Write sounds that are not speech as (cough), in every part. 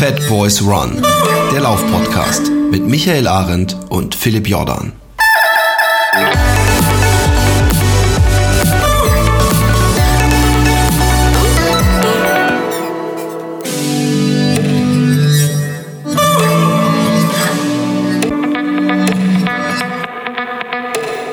Fat Boys Run, der Laufpodcast mit Michael Arendt und Philipp Jordan.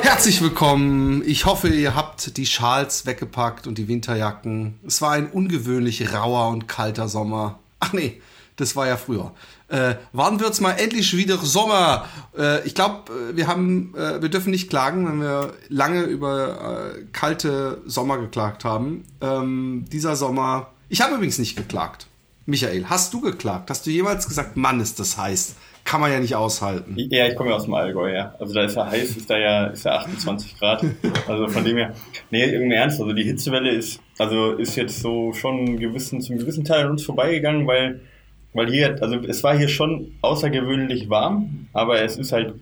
Herzlich willkommen. Ich hoffe, ihr habt die Schals weggepackt und die Winterjacken. Es war ein ungewöhnlich rauer und kalter Sommer. Ach nee, das war ja früher. Äh, wann wird's mal endlich wieder Sommer? Äh, ich glaube, wir haben, äh, wir dürfen nicht klagen, wenn wir lange über äh, kalte Sommer geklagt haben. Ähm, dieser Sommer. Ich habe übrigens nicht geklagt. Michael, hast du geklagt? Hast du jemals gesagt, Mann, ist das heiß? kann man ja nicht aushalten. Ja, ich komme ja aus dem Allgäu, ja. Also da ist ja heiß, ist da ja, ist ja 28 Grad. Also von dem her, nee, irgendwie ernst. Also die Hitzewelle ist, also ist jetzt so schon gewissen, zum gewissen Teil an uns vorbeigegangen, weil, weil hier, also es war hier schon außergewöhnlich warm, aber es ist halt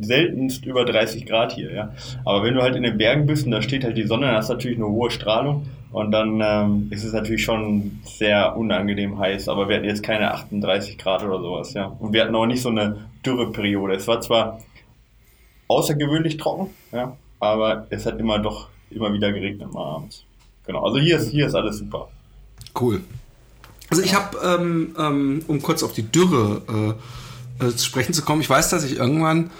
seltenst über 30 Grad hier, ja. Aber wenn du halt in den Bergen bist und da steht halt die Sonne, dann hast du natürlich eine hohe Strahlung und dann ähm, ist es natürlich schon sehr unangenehm heiß, aber wir hatten jetzt keine 38 Grad oder sowas, ja. Und wir hatten auch nicht so eine Dürreperiode. Es war zwar außergewöhnlich trocken, ja, aber es hat immer doch immer wieder geregnet mal abends. Genau, also hier ist, hier ist alles super. Cool. Also ich habe, ähm, ähm, um kurz auf die Dürre äh, äh, zu sprechen zu kommen, ich weiß, dass ich irgendwann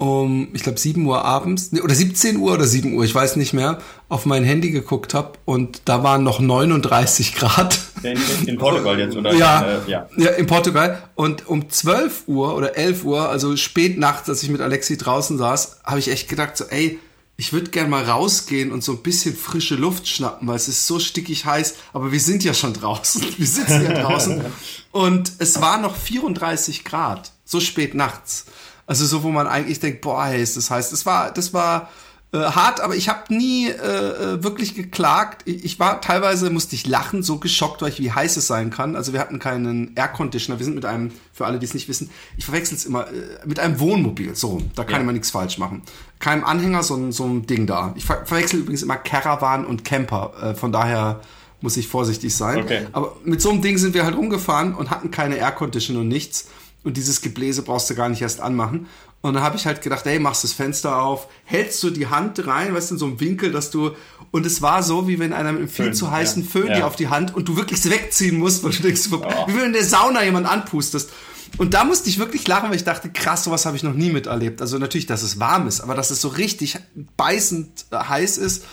um, ich glaube, 7 Uhr abends, nee, oder 17 Uhr oder 7 Uhr, ich weiß nicht mehr, auf mein Handy geguckt habe und da waren noch 39 Grad. In, in Portugal jetzt, oder? Ja, äh, ja. ja, in Portugal. Und um 12 Uhr oder 11 Uhr, also spät nachts, als ich mit Alexi draußen saß, habe ich echt gedacht, so, ey, ich würde gern mal rausgehen und so ein bisschen frische Luft schnappen, weil es ist so stickig heiß, aber wir sind ja schon draußen. (laughs) Wir sitzen ja draußen. Und es war noch 34 Grad, so spät nachts. Also so, wo man eigentlich denkt, boah, hey, ist das heißt, das war, das war äh, hart, aber ich habe nie äh, äh, wirklich geklagt. Ich, ich, war teilweise musste ich lachen, so geschockt, weil ich wie heiß es sein kann. Also wir hatten keinen Air Conditioner. Wir sind mit einem, für alle, die es nicht wissen, ich verwechsel es immer äh, mit einem Wohnmobil. So, da kann ja. man nichts falsch machen. Keinem Anhänger, so, so ein Ding da. Ich ver verwechsel übrigens immer Caravan und Camper. Äh, von daher muss ich vorsichtig sein. Okay. Aber mit so einem Ding sind wir halt rumgefahren und hatten keine Air Conditioner und nichts und dieses Gebläse brauchst du gar nicht erst anmachen. Und dann habe ich halt gedacht, ey, machst das Fenster auf, hältst du die Hand rein, weißt du, in so einem Winkel, dass du, und es war so, wie wenn einer mit einem viel Föhn, zu heißen ja. Föhn ja. dir auf die Hand und du wirklich wegziehen musst, weil du denkst, oh. wie wenn in der Sauna jemand anpustest. Und da musste ich wirklich lachen, weil ich dachte, krass, sowas habe ich noch nie miterlebt. Also natürlich, dass es warm ist, aber dass es so richtig beißend heiß ist.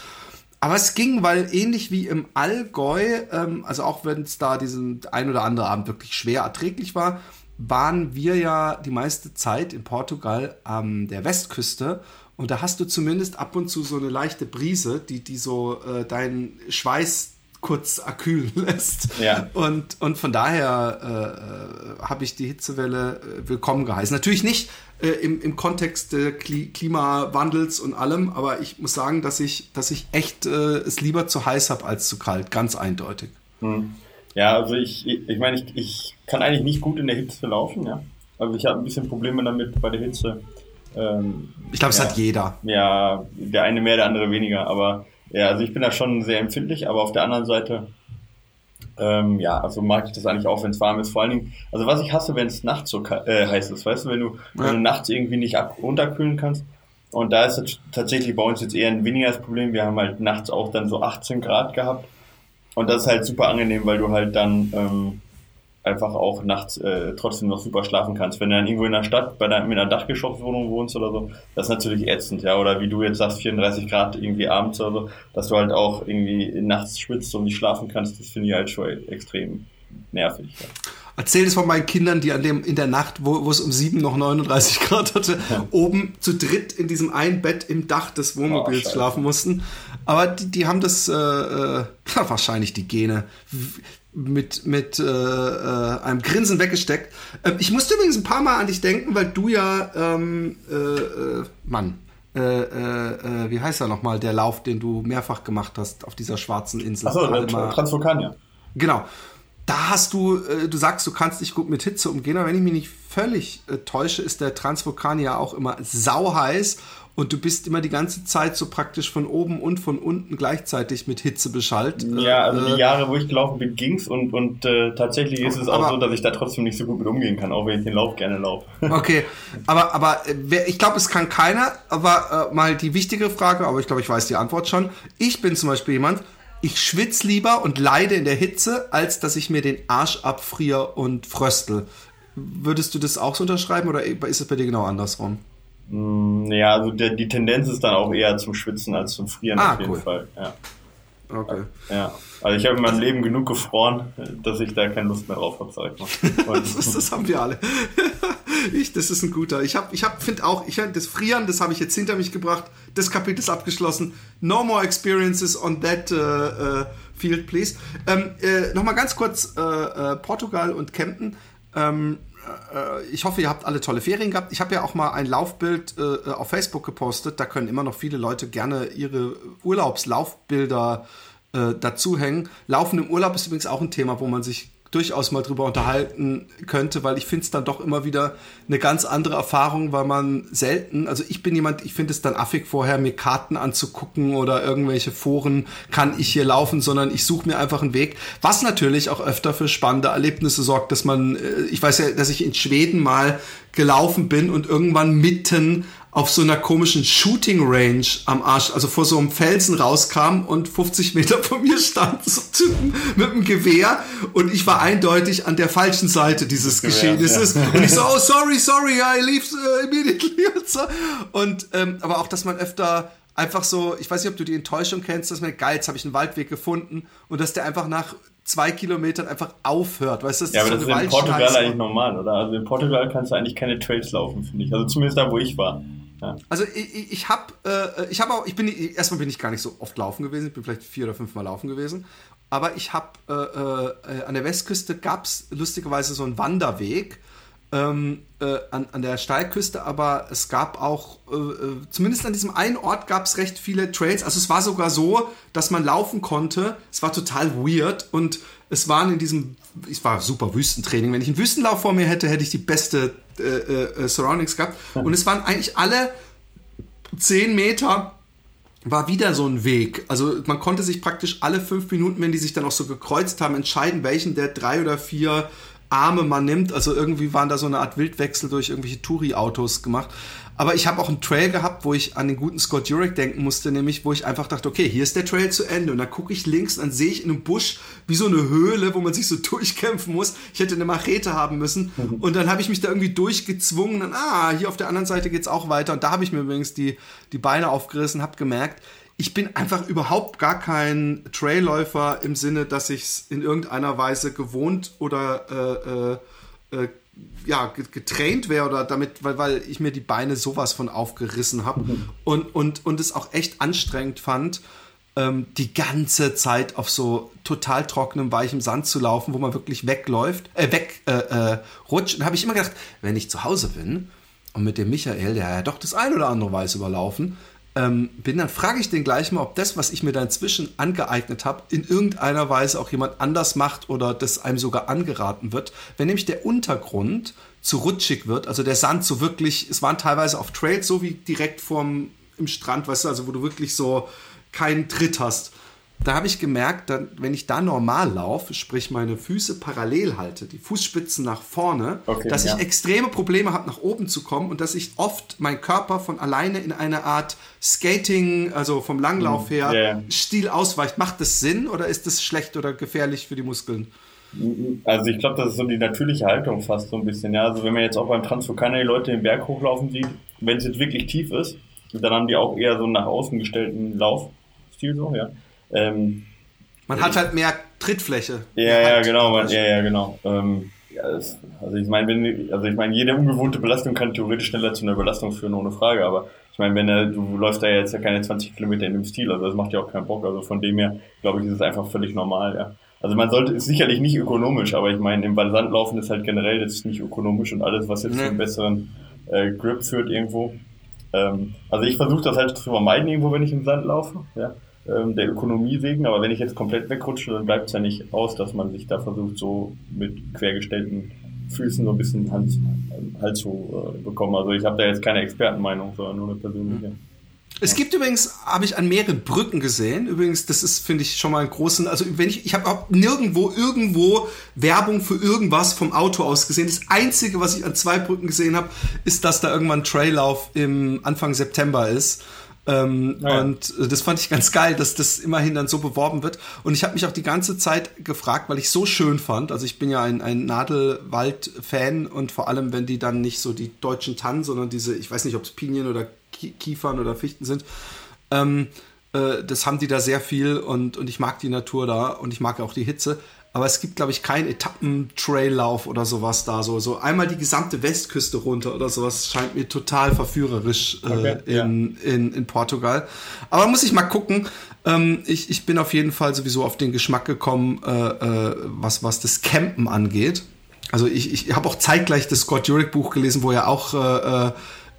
Aber es ging, weil ähnlich wie im Allgäu, ähm, also auch wenn es da diesen ein oder andere Abend wirklich schwer erträglich war, waren wir ja die meiste Zeit in Portugal an der Westküste und da hast du zumindest ab und zu so eine leichte Brise, die, die so äh, deinen Schweiß kurz erkühlen (laughs) lässt. Ja. Und, und von daher äh, äh habe ich die Hitzewelle äh, willkommen geheißen. Natürlich nicht äh, im, im Kontext des Kli Klimawandels und allem, aber ich muss sagen, dass ich, dass ich echt äh, es lieber zu heiß habe als zu kalt, ganz eindeutig. Hm. Ja, also ich, ich meine, ich, ich kann eigentlich nicht gut in der Hitze laufen, ja. Also ich habe ein bisschen Probleme damit bei der Hitze. Ähm, ich glaube, es hat jeder. Ja, der eine mehr, der andere weniger. Aber ja, also ich bin da schon sehr empfindlich, aber auf der anderen Seite, ähm, ja, also mag ich das eigentlich auch, wenn es warm ist. Vor allen Dingen, also was ich hasse, wenn es nachts so äh, heiß ist, weißt du, wenn du, ja. wenn du nachts irgendwie nicht ab runterkühlen kannst. Und da ist es tatsächlich bei uns jetzt eher ein weniger das Problem. Wir haben halt nachts auch dann so 18 Grad gehabt. Und das ist halt super angenehm, weil du halt dann ähm, einfach auch nachts äh, trotzdem noch super schlafen kannst. Wenn du dann irgendwo in der Stadt bei deiner, mit einer Dachgeschosswohnung wohnst oder so, das ist natürlich ätzend, ja. Oder wie du jetzt sagst, 34 Grad irgendwie abends oder so, dass du halt auch irgendwie nachts schwitzt und nicht schlafen kannst, das finde ich halt schon extrem nervig. Ja. Erzähl es von meinen Kindern, die an dem in der Nacht, wo, wo es um sieben noch 39 Grad hatte, ja. oben zu dritt in diesem einen Bett im Dach des Wohnmobils oh, schlafen mussten. Aber die, die haben das äh, äh, (laughs) wahrscheinlich die Gene mit, mit äh, äh, einem Grinsen weggesteckt. Äh, ich musste übrigens ein paar Mal an dich denken, weil du ja, ähm, äh, äh, Mann, äh, wie heißt er nochmal, der Lauf, den du mehrfach gemacht hast auf dieser schwarzen Insel? Achso, Transvulkania. Genau da hast du, äh, du sagst, du kannst dich gut mit Hitze umgehen, aber wenn ich mich nicht völlig äh, täusche, ist der Transvulkan ja auch immer sauheiß und du bist immer die ganze Zeit so praktisch von oben und von unten gleichzeitig mit Hitze beschallt. Ja, also die äh, Jahre, wo ich gelaufen bin, ging's und, und äh, tatsächlich ist es auch so, dass ich da trotzdem nicht so gut mit umgehen kann, auch wenn ich den Lauf gerne laufe. (laughs) Okay, aber, aber ich glaube, es kann keiner, aber äh, mal die wichtige Frage, aber ich glaube, ich weiß die Antwort schon. Ich bin zum Beispiel jemand, ich schwitze lieber und leide in der Hitze, als dass ich mir den Arsch abfriere und fröstel. Würdest du das auch so unterschreiben oder ist es bei dir genau andersrum? Mm, ja, also der, die Tendenz ist dann auch eher zum Schwitzen als zum Frieren ah, auf jeden cool. Fall. Ja. Okay. Ja. Also ich habe in meinem Leben genug gefroren, dass ich da keine Lust mehr drauf habe, sag ich mal. (laughs) das, das, haben wir alle. Ich, das ist ein guter. Ich habe, ich hab, finde auch, ich das Frieren, das habe ich jetzt hinter mich gebracht. Das Kapitel ist abgeschlossen. No more experiences on that uh, uh, field, please. Ähm, äh, Nochmal ganz kurz äh, äh, Portugal und Kempten. Ähm, äh, ich hoffe, ihr habt alle tolle Ferien gehabt. Ich habe ja auch mal ein Laufbild auf Facebook gepostet. Da können immer noch viele Leute gerne ihre Urlaubslaufbilder dazuhängen. Laufen im Urlaub ist übrigens auch ein Thema, wo man sich durchaus mal drüber unterhalten könnte, weil ich finde es dann doch immer wieder eine ganz andere Erfahrung, weil man selten, also ich bin jemand, ich finde es dann affig vorher, mir Karten anzugucken oder irgendwelche Foren, kann ich hier laufen, sondern ich suche mir einfach einen Weg, was natürlich auch öfter für spannende Erlebnisse sorgt, dass man, äh, ich weiß ja, dass ich in Schweden mal gelaufen bin und irgendwann mitten auf so einer komischen Shooting Range am Arsch, also vor so einem Felsen rauskam und 50 Meter von mir stand so Typen mit einem Gewehr und ich war eindeutig an der falschen Seite dieses Geschehnisses ja. und ich so, oh sorry, sorry, I leave uh, immediately (laughs) und so. Und ähm, aber auch, dass man öfter einfach so, ich weiß nicht, ob du die Enttäuschung kennst, dass man geil, jetzt habe ich einen Waldweg gefunden und dass der einfach nach zwei Kilometern einfach aufhört. Weißt du, das ja, aber so das ist in Portugal eigentlich normal, oder? Also in Portugal kannst du eigentlich keine Trails laufen, finde ich. Also zumindest da, wo ich war. Also ich, ich habe, äh, ich habe auch, ich bin erstmal bin ich gar nicht so oft laufen gewesen, ich bin vielleicht vier oder fünf Mal laufen gewesen, aber ich habe äh, äh, an der Westküste gab es lustigerweise so einen Wanderweg ähm, äh, an, an der Steilküste, aber es gab auch, äh, äh, zumindest an diesem einen Ort gab es recht viele Trails. Also es war sogar so, dass man laufen konnte. Es war total weird und es waren in diesem, es war super Wüstentraining. Wenn ich einen Wüstenlauf vor mir hätte, hätte ich die beste äh, äh, äh Surroundings gehabt. Und es waren eigentlich alle zehn Meter war wieder so ein Weg. Also man konnte sich praktisch alle fünf Minuten, wenn die sich dann auch so gekreuzt haben, entscheiden, welchen der drei oder vier Arme man nimmt. Also irgendwie waren da so eine Art Wildwechsel durch irgendwelche Touri-Autos gemacht. Aber ich habe auch einen Trail gehabt, wo ich an den guten Scott Jurek denken musste, nämlich wo ich einfach dachte, okay, hier ist der Trail zu Ende. Und dann gucke ich links und dann sehe ich in einem Busch wie so eine Höhle, wo man sich so (laughs) durchkämpfen muss. Ich hätte eine Machete haben müssen. Mhm. Und dann habe ich mich da irgendwie durchgezwungen. Und ah, hier auf der anderen Seite geht es auch weiter. Und da habe ich mir übrigens die, die Beine aufgerissen, habe gemerkt, ich bin einfach überhaupt gar kein Trailläufer im Sinne, dass ich es in irgendeiner Weise gewohnt oder äh, äh, äh ja, getraint wäre oder damit, weil, weil ich mir die Beine sowas von aufgerissen habe mhm. und, und, und es auch echt anstrengend fand, ähm, die ganze Zeit auf so total trockenem, weichem Sand zu laufen, wo man wirklich wegläuft, äh, weg äh, äh, rutscht. Und habe ich immer gedacht, wenn ich zu Hause bin und mit dem Michael, der ja doch das ein oder andere weiß überlaufen, ähm, bin, dann frage ich den gleich mal, ob das, was ich mir da inzwischen angeeignet habe, in irgendeiner Weise auch jemand anders macht oder das einem sogar angeraten wird. Wenn nämlich der Untergrund zu rutschig wird, also der Sand so wirklich, es waren teilweise auf Trails so wie direkt vorm im Strand, weißt du, also wo du wirklich so keinen Tritt hast da habe ich gemerkt, dann, wenn ich da normal laufe, sprich meine Füße parallel halte, die Fußspitzen nach vorne, okay, dass ja. ich extreme Probleme habe, nach oben zu kommen und dass ich oft mein Körper von alleine in eine Art Skating, also vom Langlauf mhm. her, yeah. Stil ausweicht. Macht das Sinn oder ist das schlecht oder gefährlich für die Muskeln? Also ich glaube, das ist so die natürliche Haltung fast so ein bisschen. Ja, also wenn man jetzt auch beim Transvulkaner die Leute den Berg hochlaufen sieht, wenn es jetzt wirklich tief ist, dann haben die auch eher so einen nach außen gestellten Laufstil so, ja. Ähm, man hat halt mehr Trittfläche. Ja, ja, genau, man, ja, ja, genau. Ähm, ja, das, also ich meine, wenn, also ich meine, jede ungewohnte Belastung kann theoretisch schneller zu einer Belastung führen, ohne Frage, aber ich meine, wenn er, du läufst da jetzt ja keine 20 Kilometer in dem Stil, also das macht ja auch keinen Bock, also von dem her, glaube ich, ist es einfach völlig normal, ja. Also man sollte, ist sicherlich nicht ökonomisch, aber ich meine, im Sandlaufen ist halt generell jetzt nicht ökonomisch und alles, was jetzt nee. zu einem besseren äh, Grip führt irgendwo. Ähm, also ich versuche das halt zu vermeiden irgendwo, wenn ich im Sand laufe, ja ähm, der Ökonomie wegen, aber wenn ich jetzt komplett wegrutsche, dann bleibt es ja nicht aus, dass man sich da versucht, so mit quergestellten Füßen so ein bisschen Hand, halt zu äh, bekommen. Also ich habe da jetzt keine Expertenmeinung, sondern nur eine persönliche. Es gibt übrigens, habe ich an mehreren Brücken gesehen. Übrigens, das ist, finde ich, schon mal einen großen. Also, wenn ich, ich habe nirgendwo, irgendwo Werbung für irgendwas vom Auto aus gesehen. Das Einzige, was ich an zwei Brücken gesehen habe, ist, dass da irgendwann Traillauf im Anfang September ist. Ähm, ja. Und das fand ich ganz geil, dass das immerhin dann so beworben wird. Und ich habe mich auch die ganze Zeit gefragt, weil ich so schön fand. Also ich bin ja ein, ein Nadelwald-Fan und vor allem, wenn die dann nicht so die deutschen Tannen, sondern diese, ich weiß nicht, ob es Pinien oder Kiefern oder Fichten sind. Ähm, äh, das haben die da sehr viel und, und ich mag die Natur da und ich mag auch die Hitze. Aber es gibt, glaube ich, keinen Etappen-Traillauf oder sowas da. So, so einmal die gesamte Westküste runter oder sowas scheint mir total verführerisch äh, okay, in, ja. in, in Portugal. Aber muss ich mal gucken. Ähm, ich, ich bin auf jeden Fall sowieso auf den Geschmack gekommen, äh, äh, was, was das Campen angeht. Also ich, ich habe auch zeitgleich das Scott Jurek Buch gelesen, wo er auch äh, äh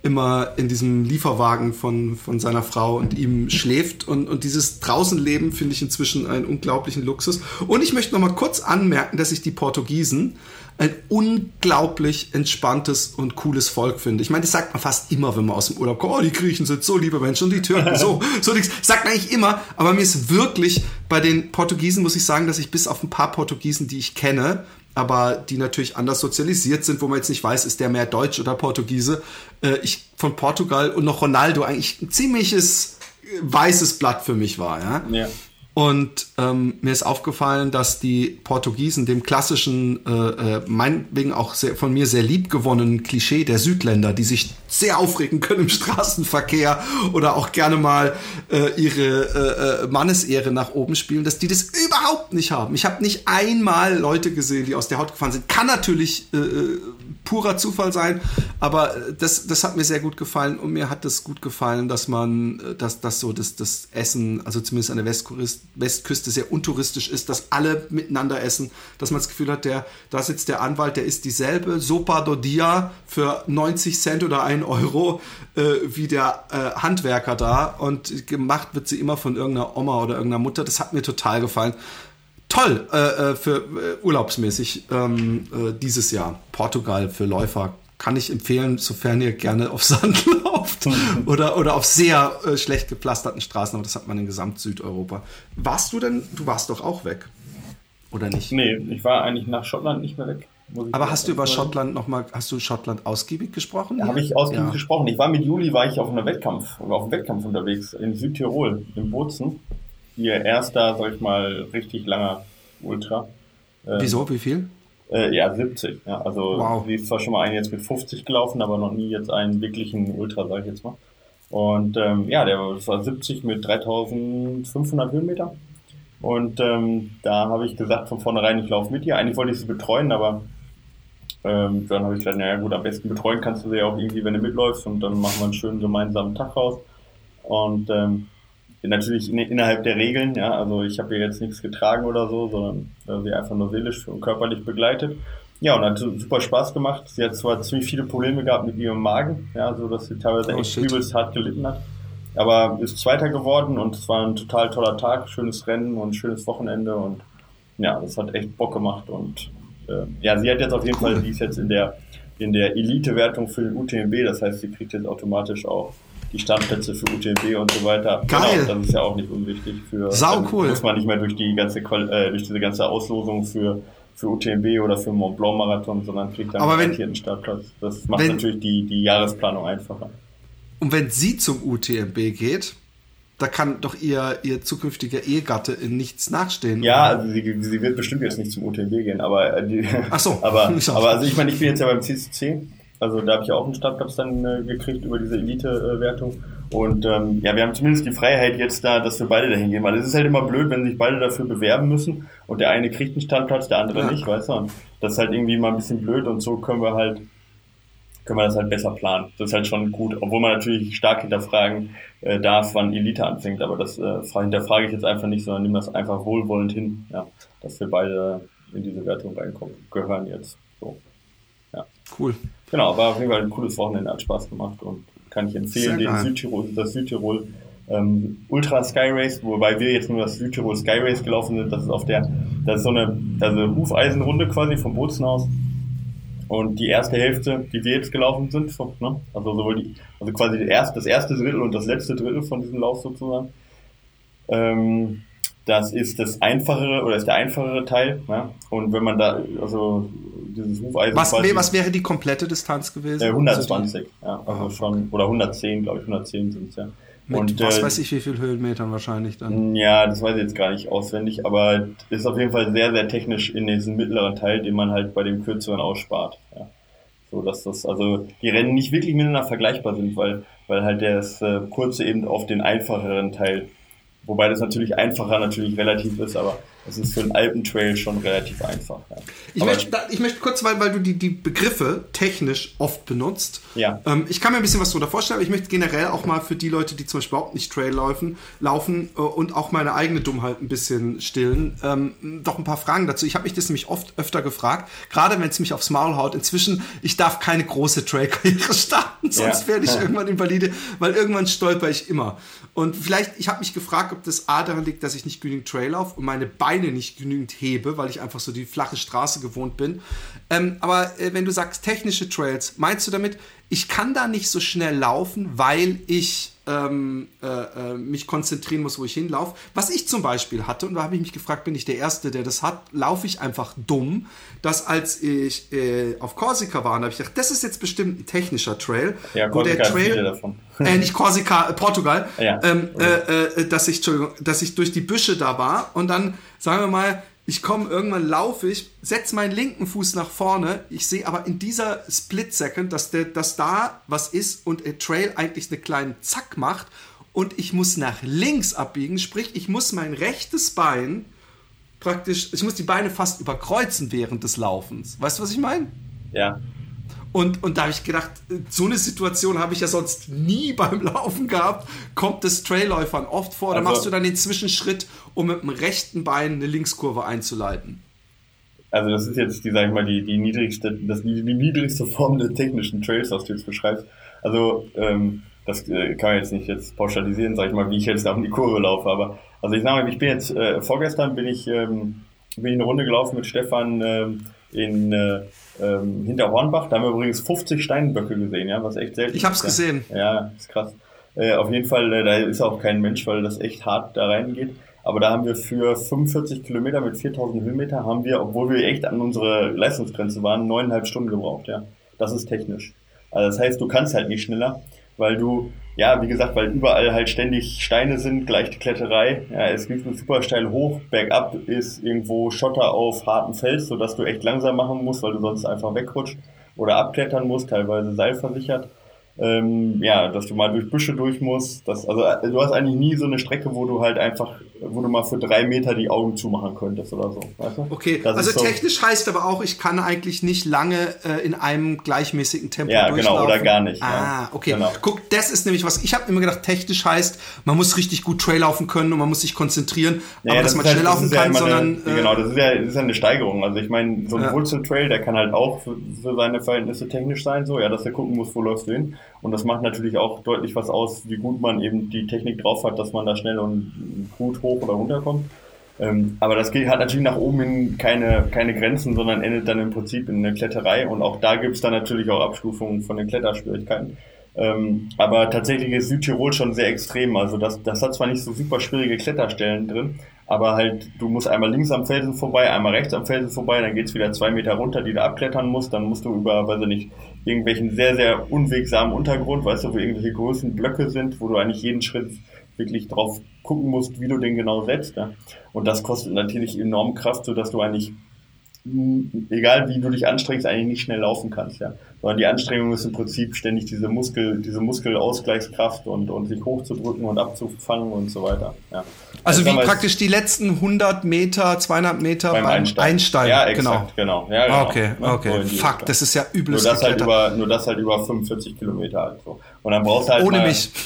immer in diesem Lieferwagen von, von seiner Frau und ihm schläft. Und, und dieses Draußenleben finde ich inzwischen einen unglaublichen Luxus. Und ich möchte noch mal kurz anmerken, dass ich die Portugiesen ein unglaublich entspanntes und cooles Volk finde. Ich meine, das sagt man fast immer, wenn man aus dem Urlaub kommt. Oh, die Griechen sind so liebe Menschen und die Türken so, (laughs) so nichts. Sagt man eigentlich immer, aber mir ist wirklich bei den Portugiesen, muss ich sagen, dass ich bis auf ein paar Portugiesen, die ich kenne, aber die natürlich anders sozialisiert sind, wo man jetzt nicht weiß, ist der mehr Deutsch oder Portugiese. Äh, ich von Portugal und noch Ronaldo eigentlich ein ziemliches äh, weißes Blatt für mich war. Ja. ja. Und ähm, mir ist aufgefallen, dass die Portugiesen dem klassischen, äh, äh, meinetwegen auch sehr, von mir sehr liebgewonnenen Klischee der Südländer, die sich sehr aufregen können im Straßenverkehr oder auch gerne mal äh, ihre äh, äh, Mannesehre nach oben spielen, dass die das überhaupt nicht haben. Ich habe nicht einmal Leute gesehen, die aus der Haut gefahren sind. Kann natürlich äh, äh purer Zufall sein, aber das, das hat mir sehr gut gefallen und mir hat es gut gefallen, dass man, äh, dass, dass so das, das Essen, also zumindest an der Westküste, Westküste sehr untouristisch ist, dass alle miteinander essen, dass man das Gefühl hat, der, da sitzt der Anwalt, der isst dieselbe Sopa do Dia für 90 Cent oder 1 Euro äh, wie der äh, Handwerker da und gemacht wird sie immer von irgendeiner Oma oder irgendeiner Mutter. Das hat mir total gefallen. Toll äh, äh für äh, urlaubsmäßig ähm, äh, dieses Jahr. Portugal für Läufer kann ich empfehlen, sofern ihr gerne auf Sand (laughs) lauft oder, oder auf sehr äh, schlecht gepflasterten Straßen, aber das hat man in gesamt Südeuropa. Warst du denn, du warst doch auch weg, oder nicht? Nee, ich war eigentlich nach Schottland nicht mehr weg. Aber hast du über Schottland nochmal, hast du Schottland ausgiebig gesprochen? Ja, habe ich ausgiebig ja. gesprochen. Ich war mit Juli, war ich auf einem Wettkampf, auf einem Wettkampf unterwegs in Südtirol, in Bozen. Ihr erster, sag ich mal, richtig langer Ultra. Wieso, wie viel? Äh, ja, 70. Ja, also wow. sie ist zwar schon mal einen jetzt mit 50 gelaufen, aber noch nie jetzt einen wirklichen Ultra, sag ich jetzt mal. Und ähm, ja, der war 70 mit 3500 Höhenmeter. Und ähm, da habe ich gesagt von vornherein, ich laufe mit dir. Eigentlich wollte ich sie betreuen, aber ähm, dann habe ich gesagt, naja gut, am besten betreuen kannst du sie ja auch irgendwie, wenn du mitläufst und dann machen wir einen schönen gemeinsamen Tag raus. Und ähm, natürlich in, innerhalb der Regeln, ja, also ich habe ihr jetzt nichts getragen oder so, sondern äh, sie einfach nur seelisch und körperlich begleitet. Ja, und hat super Spaß gemacht. Sie hat zwar ziemlich viele Probleme gehabt mit ihrem Magen, ja, so dass sie teilweise oh, echt übelst hart gelitten hat. Aber ist Zweiter geworden und es war ein total toller Tag, schönes Rennen und schönes Wochenende und ja, das hat echt Bock gemacht und äh, ja, sie hat jetzt auf jeden cool. Fall, sie ist jetzt in der in der Elite-Wertung für den UTMB, das heißt, sie kriegt jetzt automatisch auch die Startplätze für UTMB und so weiter. Geil. Genau, das ist ja auch nicht unwichtig für. Sau cool. Muss man nicht mehr durch die ganze äh, durch diese ganze Auslosung für für UTMB oder für Mont Blanc Marathon, sondern kriegt dann einen vierten Startplatz. Das macht wenn, natürlich die die Jahresplanung einfacher. Und wenn sie zum UTMB geht, da kann doch ihr, ihr zukünftiger Ehegatte in nichts nachstehen. Ja, also sie, sie wird bestimmt jetzt nicht zum UTMB gehen, aber äh, die, Ach so. (laughs) aber, (laughs) aber also ich meine, ich bin jetzt ja beim CCC also da habe ich auch einen Startplatz dann äh, gekriegt über diese Elite-Wertung. Und ähm, ja, wir haben zumindest die Freiheit jetzt da, dass wir beide dahin gehen, weil es ist halt immer blöd, wenn sich beide dafür bewerben müssen und der eine kriegt einen Startplatz, der andere ja. nicht, weißt du? Und das ist halt irgendwie mal ein bisschen blöd und so können wir halt können wir das halt besser planen. Das ist halt schon gut, obwohl man natürlich stark hinterfragen äh, darf, wann Elite anfängt, aber das äh, hinterfrage ich jetzt einfach nicht, sondern nehme das einfach wohlwollend hin, ja, dass wir beide in diese Wertung reinkommen, gehören jetzt. So. Ja. Cool. Genau, war auf jeden Fall ein cooles Wochenende, hat Spaß gemacht und kann ich empfehlen, den Südtirol, das Südtirol ähm, Ultra Sky Race, wobei wir jetzt nur das Südtirol Sky Race gelaufen sind. Das ist auf der, das ist so eine also Hufeisenrunde quasi vom Bootsen aus. und die erste Hälfte, die wir jetzt gelaufen sind, ne? also sowohl die, also quasi erst, das erste Drittel und das letzte Drittel von diesem Lauf sozusagen, ähm, das ist das einfachere oder ist der einfachere Teil. Ja? Und wenn man da, also dieses Hufeisen. Was, quasi, was wäre die komplette Distanz gewesen? Äh, 120, also ja, also ah, schon, oder 110, glaube ich, 110 sind es ja. Mit und, was äh, weiß ich, wie viel Höhenmetern wahrscheinlich dann? Ja, das weiß ich jetzt gar nicht auswendig, aber ist auf jeden Fall sehr, sehr technisch in diesem mittleren Teil, den man halt bei dem kürzeren ausspart. Ja. So dass das, also die Rennen nicht wirklich miteinander vergleichbar sind, weil, weil halt das äh, kurze eben auf den einfacheren Teil Wobei das natürlich einfacher natürlich relativ ist, aber es ist für einen Alpentrail schon relativ einfach. Ja. Ich, möchte, ich möchte kurz, weil, weil du die, die Begriffe technisch oft benutzt. Ja. Ähm, ich kann mir ein bisschen was darunter vorstellen, aber ich möchte generell auch mal für die Leute, die zum Beispiel überhaupt nicht Trail laufen, laufen äh, und auch meine eigene Dummheit ein bisschen stillen, ähm, doch ein paar Fragen dazu. Ich habe mich das nämlich oft öfter gefragt, gerade wenn es mich aufs Maul haut. Inzwischen, ich darf keine große Trail-Karriere (laughs) starten, sonst ja. werde ich irgendwann invalide, weil irgendwann stolper ich immer. Und vielleicht, ich habe mich gefragt, ob das A daran liegt, dass ich nicht genügend Trail laufe und meine Beine nicht genügend hebe, weil ich einfach so die flache Straße gewohnt bin. Ähm, aber äh, wenn du sagst technische Trails, meinst du damit, ich kann da nicht so schnell laufen, weil ich ähm, äh, äh, mich konzentrieren muss, wo ich hinlaufe. Was ich zum Beispiel hatte, und da habe ich mich gefragt, bin ich der Erste, der das hat, laufe ich einfach dumm, dass als ich äh, auf Korsika war, habe ich gedacht, das ist jetzt bestimmt ein technischer Trail. Ja, wo der Trail, davon. (laughs) Äh, nicht Korsika, äh, Portugal, ja. ähm, äh, dass, ich, dass ich durch die Büsche da war und dann, sagen wir mal, ich komme irgendwann, laufe ich, setze meinen linken Fuß nach vorne. Ich sehe aber in dieser Split Second, dass, der, dass da was ist und der Trail eigentlich einen kleinen Zack macht und ich muss nach links abbiegen. Sprich, ich muss mein rechtes Bein praktisch, ich muss die Beine fast überkreuzen während des Laufens. Weißt du, was ich meine? Ja. Und, und da habe ich gedacht, so eine Situation habe ich ja sonst nie (laughs) beim Laufen gehabt. Kommt das Trailläufern oft vor? Oder also, machst du dann den Zwischenschritt, um mit dem rechten Bein eine Linkskurve einzuleiten? Also das ist jetzt, die, sag ich mal, die, die niedrigste, das, die, die niedrigste Form des technischen Trails, was du jetzt beschreibst. Also ähm, das äh, kann man jetzt nicht jetzt pauschalisieren, sag ich mal, wie ich jetzt da um die Kurve laufe. Aber also ich sage mal, ich bin jetzt äh, vorgestern bin ich ähm, bin ich eine Runde gelaufen mit Stefan ähm, in äh, ähm, hinter Hornbach. Da haben wir übrigens 50 Steinböcke gesehen, ja, was echt selten Ich habe es gesehen. Ja, ist krass. Äh, auf jeden Fall, äh, da ist auch kein Mensch, weil das echt hart da reingeht. Aber da haben wir für 45 Kilometer mit 4000 Höhenmeter haben wir, obwohl wir echt an unsere Leistungsgrenze waren, neuneinhalb Stunden gebraucht, ja. Das ist technisch. Also das heißt, du kannst halt nicht schneller, weil du ja, wie gesagt, weil überall halt ständig Steine sind, gleich die Kletterei. Ja, es geht super steil hoch, bergab ist irgendwo Schotter auf hartem Fels, sodass du echt langsam machen musst, weil du sonst einfach wegrutscht oder abklettern musst, teilweise seilversichert ähm, ja, dass du mal durch Büsche durch musst. Das, also äh, du hast eigentlich nie so eine Strecke, wo du halt einfach, wo du mal für drei Meter die Augen zumachen könntest oder so. Weißt du? Okay, das also so technisch heißt aber auch, ich kann eigentlich nicht lange äh, in einem gleichmäßigen Tempo ja, durchlaufen. Ja, genau, oder gar nicht. Ah, ja. okay. Genau. Guck, das ist nämlich was, ich habe immer gedacht, technisch heißt, man muss richtig gut Trail laufen können und man muss sich konzentrieren, ja, aber dass man halt, schnell laufen kann, sondern... Eine, äh, genau, das ist, ja, das ist ja eine Steigerung. Also ich meine, so ein ja. Wurzeltrail, der kann halt auch für, für seine Verhältnisse technisch sein, so, ja, dass er gucken muss, wo läufst du hin. Und das macht natürlich auch deutlich was aus, wie gut man eben die Technik drauf hat, dass man da schnell und gut hoch oder runter kommt. Ähm, aber das geht, hat natürlich nach oben hin keine, keine Grenzen, sondern endet dann im Prinzip in der Kletterei. Und auch da gibt es dann natürlich auch Abstufungen von den Kletterschwierigkeiten. Ähm, aber tatsächlich ist Südtirol schon sehr extrem. Also das, das hat zwar nicht so super schwierige Kletterstellen drin, aber halt, du musst einmal links am Felsen vorbei, einmal rechts am Felsen vorbei, dann geht's wieder zwei Meter runter, die du abklettern musst, dann musst du über, weiß ich nicht, irgendwelchen sehr, sehr unwegsamen Untergrund, weißt du, wo irgendwelche großen Blöcke sind, wo du eigentlich jeden Schritt wirklich drauf gucken musst, wie du den genau setzt. Ja? Und das kostet natürlich enorm Kraft, sodass du eigentlich egal wie du dich anstrengst, eigentlich nicht schnell laufen kannst, ja. Sondern die Anstrengung ist im Prinzip ständig diese Muskel, diese Muskelausgleichskraft und, und sich hochzudrücken und abzufangen und so weiter, ja. Also, wie praktisch die letzten 100 Meter, 200 Meter beim, beim Einsteigen. Einsteigen. Ja, exakt, genau. genau. Ja, genau. Okay, okay. So Fuck, das ist ja übelst nur das, halt über, nur das halt über 45 Kilometer halt so. Und dann brauchst du halt Ohne mal, mich. (laughs)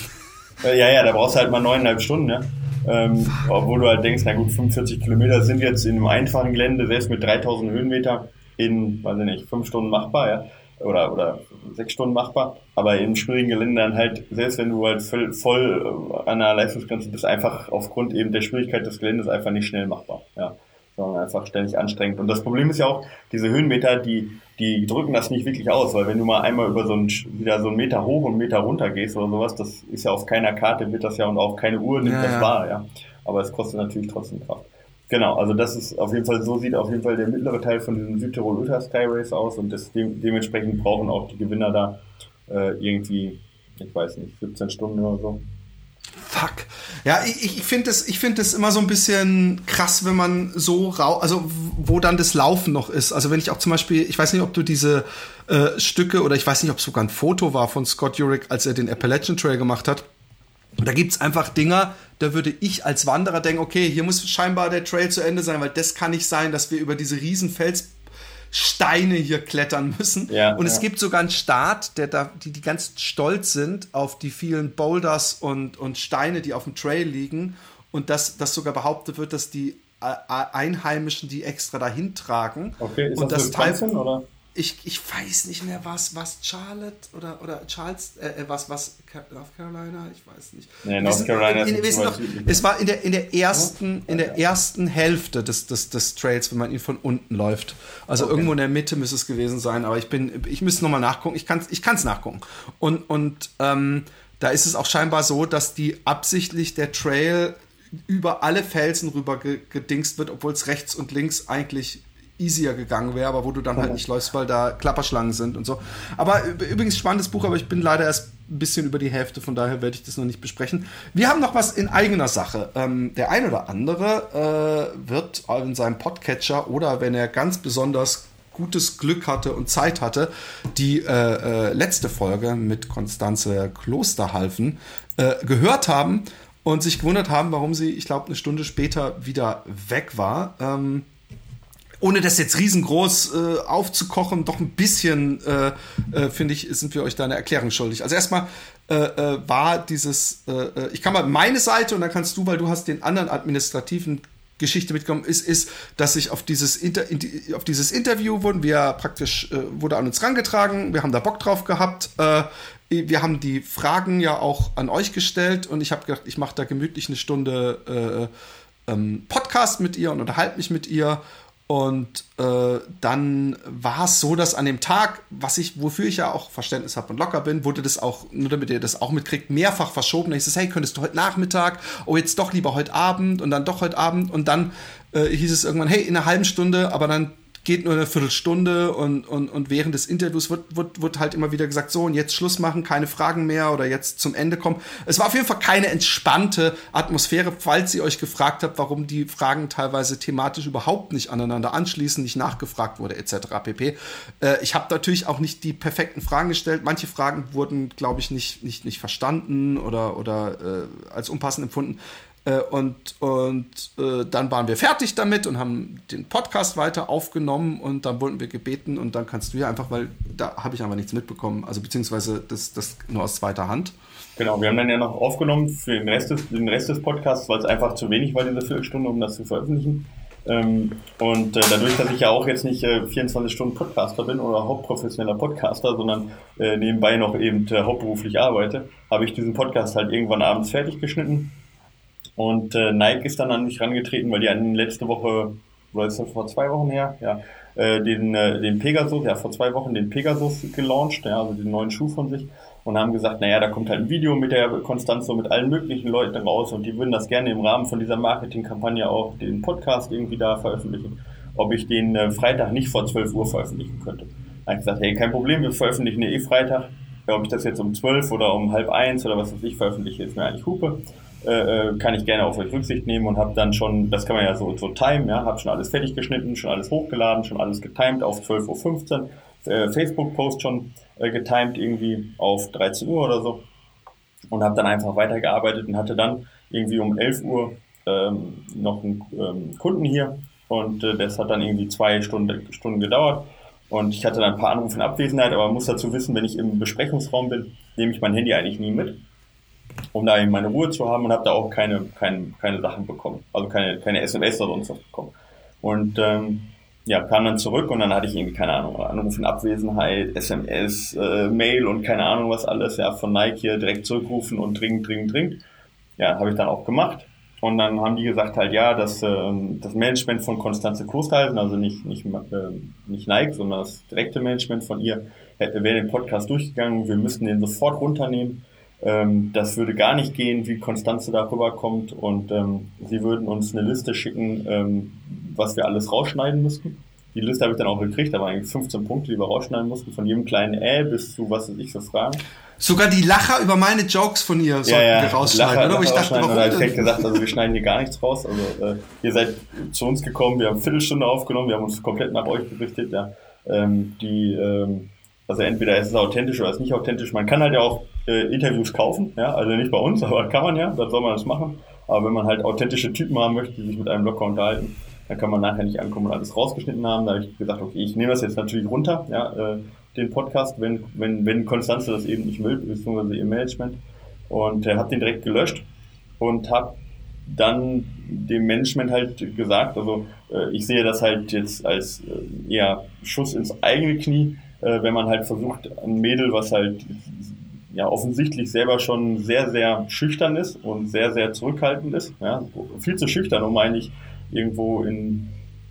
Ja, ja, da brauchst du halt mal neuneinhalb Stunden, ne? Ähm, obwohl du halt denkst, na gut, 45 Kilometer sind jetzt in einem einfachen Gelände, selbst mit 3000 Höhenmeter, in, weiß ich nicht, fünf Stunden machbar, ja. Oder, oder sechs Stunden machbar. Aber in schwierigen Geländen dann halt, selbst wenn du halt voll, voll äh, an der Leistungsgrenze bist, einfach aufgrund eben der Schwierigkeit des Geländes einfach nicht schnell machbar, ja sondern einfach ständig anstrengend. Und das Problem ist ja auch, diese Höhenmeter, die, die drücken das nicht wirklich aus, weil wenn du mal einmal über so einen, wieder so einen Meter hoch und einen Meter runter gehst oder sowas, das ist ja auf keiner Karte, wird das ja und auch keine Uhr nimmt ja, das ja. wahr, ja. Aber es kostet natürlich trotzdem Kraft. Genau, also das ist auf jeden Fall, so sieht auf jeden Fall der mittlere Teil von diesem Südtirol Ultra Sky Race aus und das, de dementsprechend brauchen auch die Gewinner da äh, irgendwie, ich weiß nicht, 17 Stunden oder so. Fuck. Ja, ich, ich finde es find immer so ein bisschen krass, wenn man so rau, also wo dann das Laufen noch ist. Also wenn ich auch zum Beispiel, ich weiß nicht, ob du diese äh, Stücke oder ich weiß nicht, ob es sogar ein Foto war von Scott Jurek, als er den Appalachian Trail gemacht hat. Da gibt es einfach Dinger, da würde ich als Wanderer denken, okay, hier muss scheinbar der Trail zu Ende sein, weil das kann nicht sein, dass wir über diese riesen Fels Steine hier klettern müssen. Ja, und es gibt sogar einen Staat, der da, die, die ganz stolz sind auf die vielen Boulders und, und Steine, die auf dem Trail liegen. Und dass, dass sogar behauptet wird, dass die äh, Einheimischen die extra dahin tragen. Okay, ist und das, das Teil, oder? Ich, ich weiß nicht mehr, was, was Charlotte oder, oder Charles, äh, äh was, was, North Carolina, ich weiß nicht. Nee, North Carolina in, in, ist noch, Es war in der, in der ersten, in der ersten Hälfte des, des, des Trails, wenn man ihn von unten läuft. Also okay. irgendwo in der Mitte müsste es gewesen sein, aber ich bin, ich müsste nochmal nachgucken. Ich kann es ich kann's nachgucken. Und, und ähm, da ist es auch scheinbar so, dass die absichtlich der Trail über alle Felsen rüber gedingst wird, obwohl es rechts und links eigentlich easier gegangen wäre, aber wo du dann halt nicht läufst, weil da Klapperschlangen sind und so. Aber übrigens spannendes Buch, aber ich bin leider erst ein bisschen über die Hälfte, von daher werde ich das noch nicht besprechen. Wir haben noch was in eigener Sache. Ähm, der ein oder andere äh, wird in seinem Podcatcher oder wenn er ganz besonders gutes Glück hatte und Zeit hatte, die äh, äh, letzte Folge mit Konstanze Klosterhalfen äh, gehört haben und sich gewundert haben, warum sie, ich glaube, eine Stunde später wieder weg war. Ähm, ohne das jetzt riesengroß äh, aufzukochen, doch ein bisschen, äh, äh, finde ich, sind wir euch da eine Erklärung schuldig. Also erstmal äh, äh, war dieses, äh, ich kann mal meine Seite und dann kannst du, weil du hast den anderen administrativen Geschichte mitgekommen ist, ist, dass sich auf dieses, Inter, auf dieses Interview wurden wir praktisch, wurde an uns rangetragen, wir haben da Bock drauf gehabt, wir haben die Fragen ja auch an euch gestellt und ich habe gedacht, ich mache da gemütlich eine Stunde ähm, Podcast mit ihr und unterhalte mich mit ihr und äh, dann war es so, dass an dem Tag, was ich, wofür ich ja auch Verständnis habe und locker bin, wurde das auch, nur damit ihr das auch mitkriegt, mehrfach verschoben. Da hieß es, hey, könntest du heute Nachmittag, oh, jetzt doch lieber heute Abend und dann doch heute Abend. Und dann äh, hieß es irgendwann, hey, in einer halben Stunde, aber dann geht nur eine Viertelstunde und, und, und während des Interviews wird, wird, wird halt immer wieder gesagt, so und jetzt Schluss machen, keine Fragen mehr oder jetzt zum Ende kommen. Es war auf jeden Fall keine entspannte Atmosphäre, falls ihr euch gefragt habt, warum die Fragen teilweise thematisch überhaupt nicht aneinander anschließen, nicht nachgefragt wurde etc. pp. Äh, ich habe natürlich auch nicht die perfekten Fragen gestellt. Manche Fragen wurden, glaube ich, nicht, nicht, nicht verstanden oder, oder äh, als unpassend empfunden. Äh, und und äh, dann waren wir fertig damit und haben den Podcast weiter aufgenommen und dann wurden wir gebeten und dann kannst du ja einfach, weil da habe ich einfach nichts mitbekommen, also beziehungsweise das, das nur aus zweiter Hand. Genau, wir haben dann ja noch aufgenommen für den Rest des, den Rest des Podcasts, weil es einfach zu wenig war, diese Viertelstunde, um das zu veröffentlichen. Ähm, und äh, dadurch, dass ich ja auch jetzt nicht äh, 24 Stunden Podcaster bin oder hauptprofessioneller Podcaster, sondern äh, nebenbei noch eben äh, hauptberuflich arbeite, habe ich diesen Podcast halt irgendwann abends fertig geschnitten und äh, Nike ist dann an mich rangetreten, weil die hatten letzte Woche, oder ist das vor zwei Wochen her, ja, äh, den, äh, den Pegasus, ja, vor zwei Wochen den Pegasus gelauncht, ja, also den neuen Schuh von sich und haben gesagt, naja, da kommt halt ein Video mit der Konstanz so mit allen möglichen Leuten raus und die würden das gerne im Rahmen von dieser Marketingkampagne auch den Podcast irgendwie da veröffentlichen, ob ich den äh, Freitag nicht vor 12 Uhr veröffentlichen könnte. Da habe ich gesagt, hey, kein Problem, wir veröffentlichen eh Freitag. Ob ich das jetzt um 12 oder um halb eins oder was weiß ich veröffentliche, ist mir eigentlich Hupe. Äh, äh, kann ich gerne auf euch Rücksicht nehmen und habe dann schon, das kann man ja so, so timen, ja, habe schon alles fertig geschnitten, schon alles hochgeladen, schon alles getimed auf 12.15 Uhr, äh, Facebook-Post schon äh, getimed irgendwie auf 13 Uhr oder so und habe dann einfach weitergearbeitet und hatte dann irgendwie um 11 Uhr ähm, noch einen ähm, Kunden hier und äh, das hat dann irgendwie zwei Stunden, Stunden gedauert und ich hatte dann ein paar Anrufe in Abwesenheit, aber man muss dazu wissen, wenn ich im Besprechungsraum bin, nehme ich mein Handy eigentlich nie mit um da eben meine Ruhe zu haben und habe da auch keine, keine, keine Sachen bekommen. Also keine, keine SMS oder sonst was bekommen. Und ähm, ja, kam dann zurück und dann hatte ich irgendwie, keine Ahnung, Anruf in Abwesenheit, SMS, äh, Mail und keine Ahnung was alles, ja, von Nike hier direkt zurückrufen und dringend, dringend, dringend. Ja, habe ich dann auch gemacht. Und dann haben die gesagt halt, ja, dass ähm, das Management von Konstanze Klosterhalsen, also nicht, nicht, äh, nicht Nike, sondern das direkte Management von ihr, wäre den Podcast durchgegangen. Wir müssten den sofort runternehmen. Ähm, das würde gar nicht gehen, wie Konstanze darüber kommt. Und ähm, sie würden uns eine Liste schicken, ähm, was wir alles rausschneiden müssten. Die Liste habe ich dann auch gekriegt, aber eigentlich 15 Punkte, die wir rausschneiden mussten, von jedem kleinen Äh bis zu was weiß ich für Fragen. Sogar die Lacher über meine Jokes von ihr sollten ja, ja. wir rausschneiden, Lacher, oder? Wo ich dachte, warum oder ich hätte gesagt, also wir schneiden hier gar nichts raus. Also äh, ihr seid zu uns gekommen, wir haben eine Viertelstunde aufgenommen, wir haben uns komplett nach euch gerichtet. Ja. Ähm, die, ähm, also entweder ist es authentisch oder ist es nicht authentisch. Man kann halt ja auch äh, Interviews kaufen, ja, also nicht bei uns, (laughs) aber kann man ja, dann soll man das machen. Aber wenn man halt authentische Typen haben möchte, die sich mit einem locker unterhalten, dann kann man nachher nicht ankommen und alles rausgeschnitten haben. Da habe ich gesagt, okay, ich nehme das jetzt natürlich runter, ja, äh, den Podcast, wenn, wenn, wenn Konstanze das eben nicht will, beziehungsweise ihr Management. Und äh, habe den direkt gelöscht und habe dann dem Management halt gesagt, also äh, ich sehe das halt jetzt als äh, eher Schuss ins eigene Knie, äh, wenn man halt versucht, ein Mädel, was halt ja offensichtlich selber schon sehr, sehr schüchtern ist und sehr, sehr zurückhaltend ist, ja, viel zu schüchtern, um eigentlich irgendwo in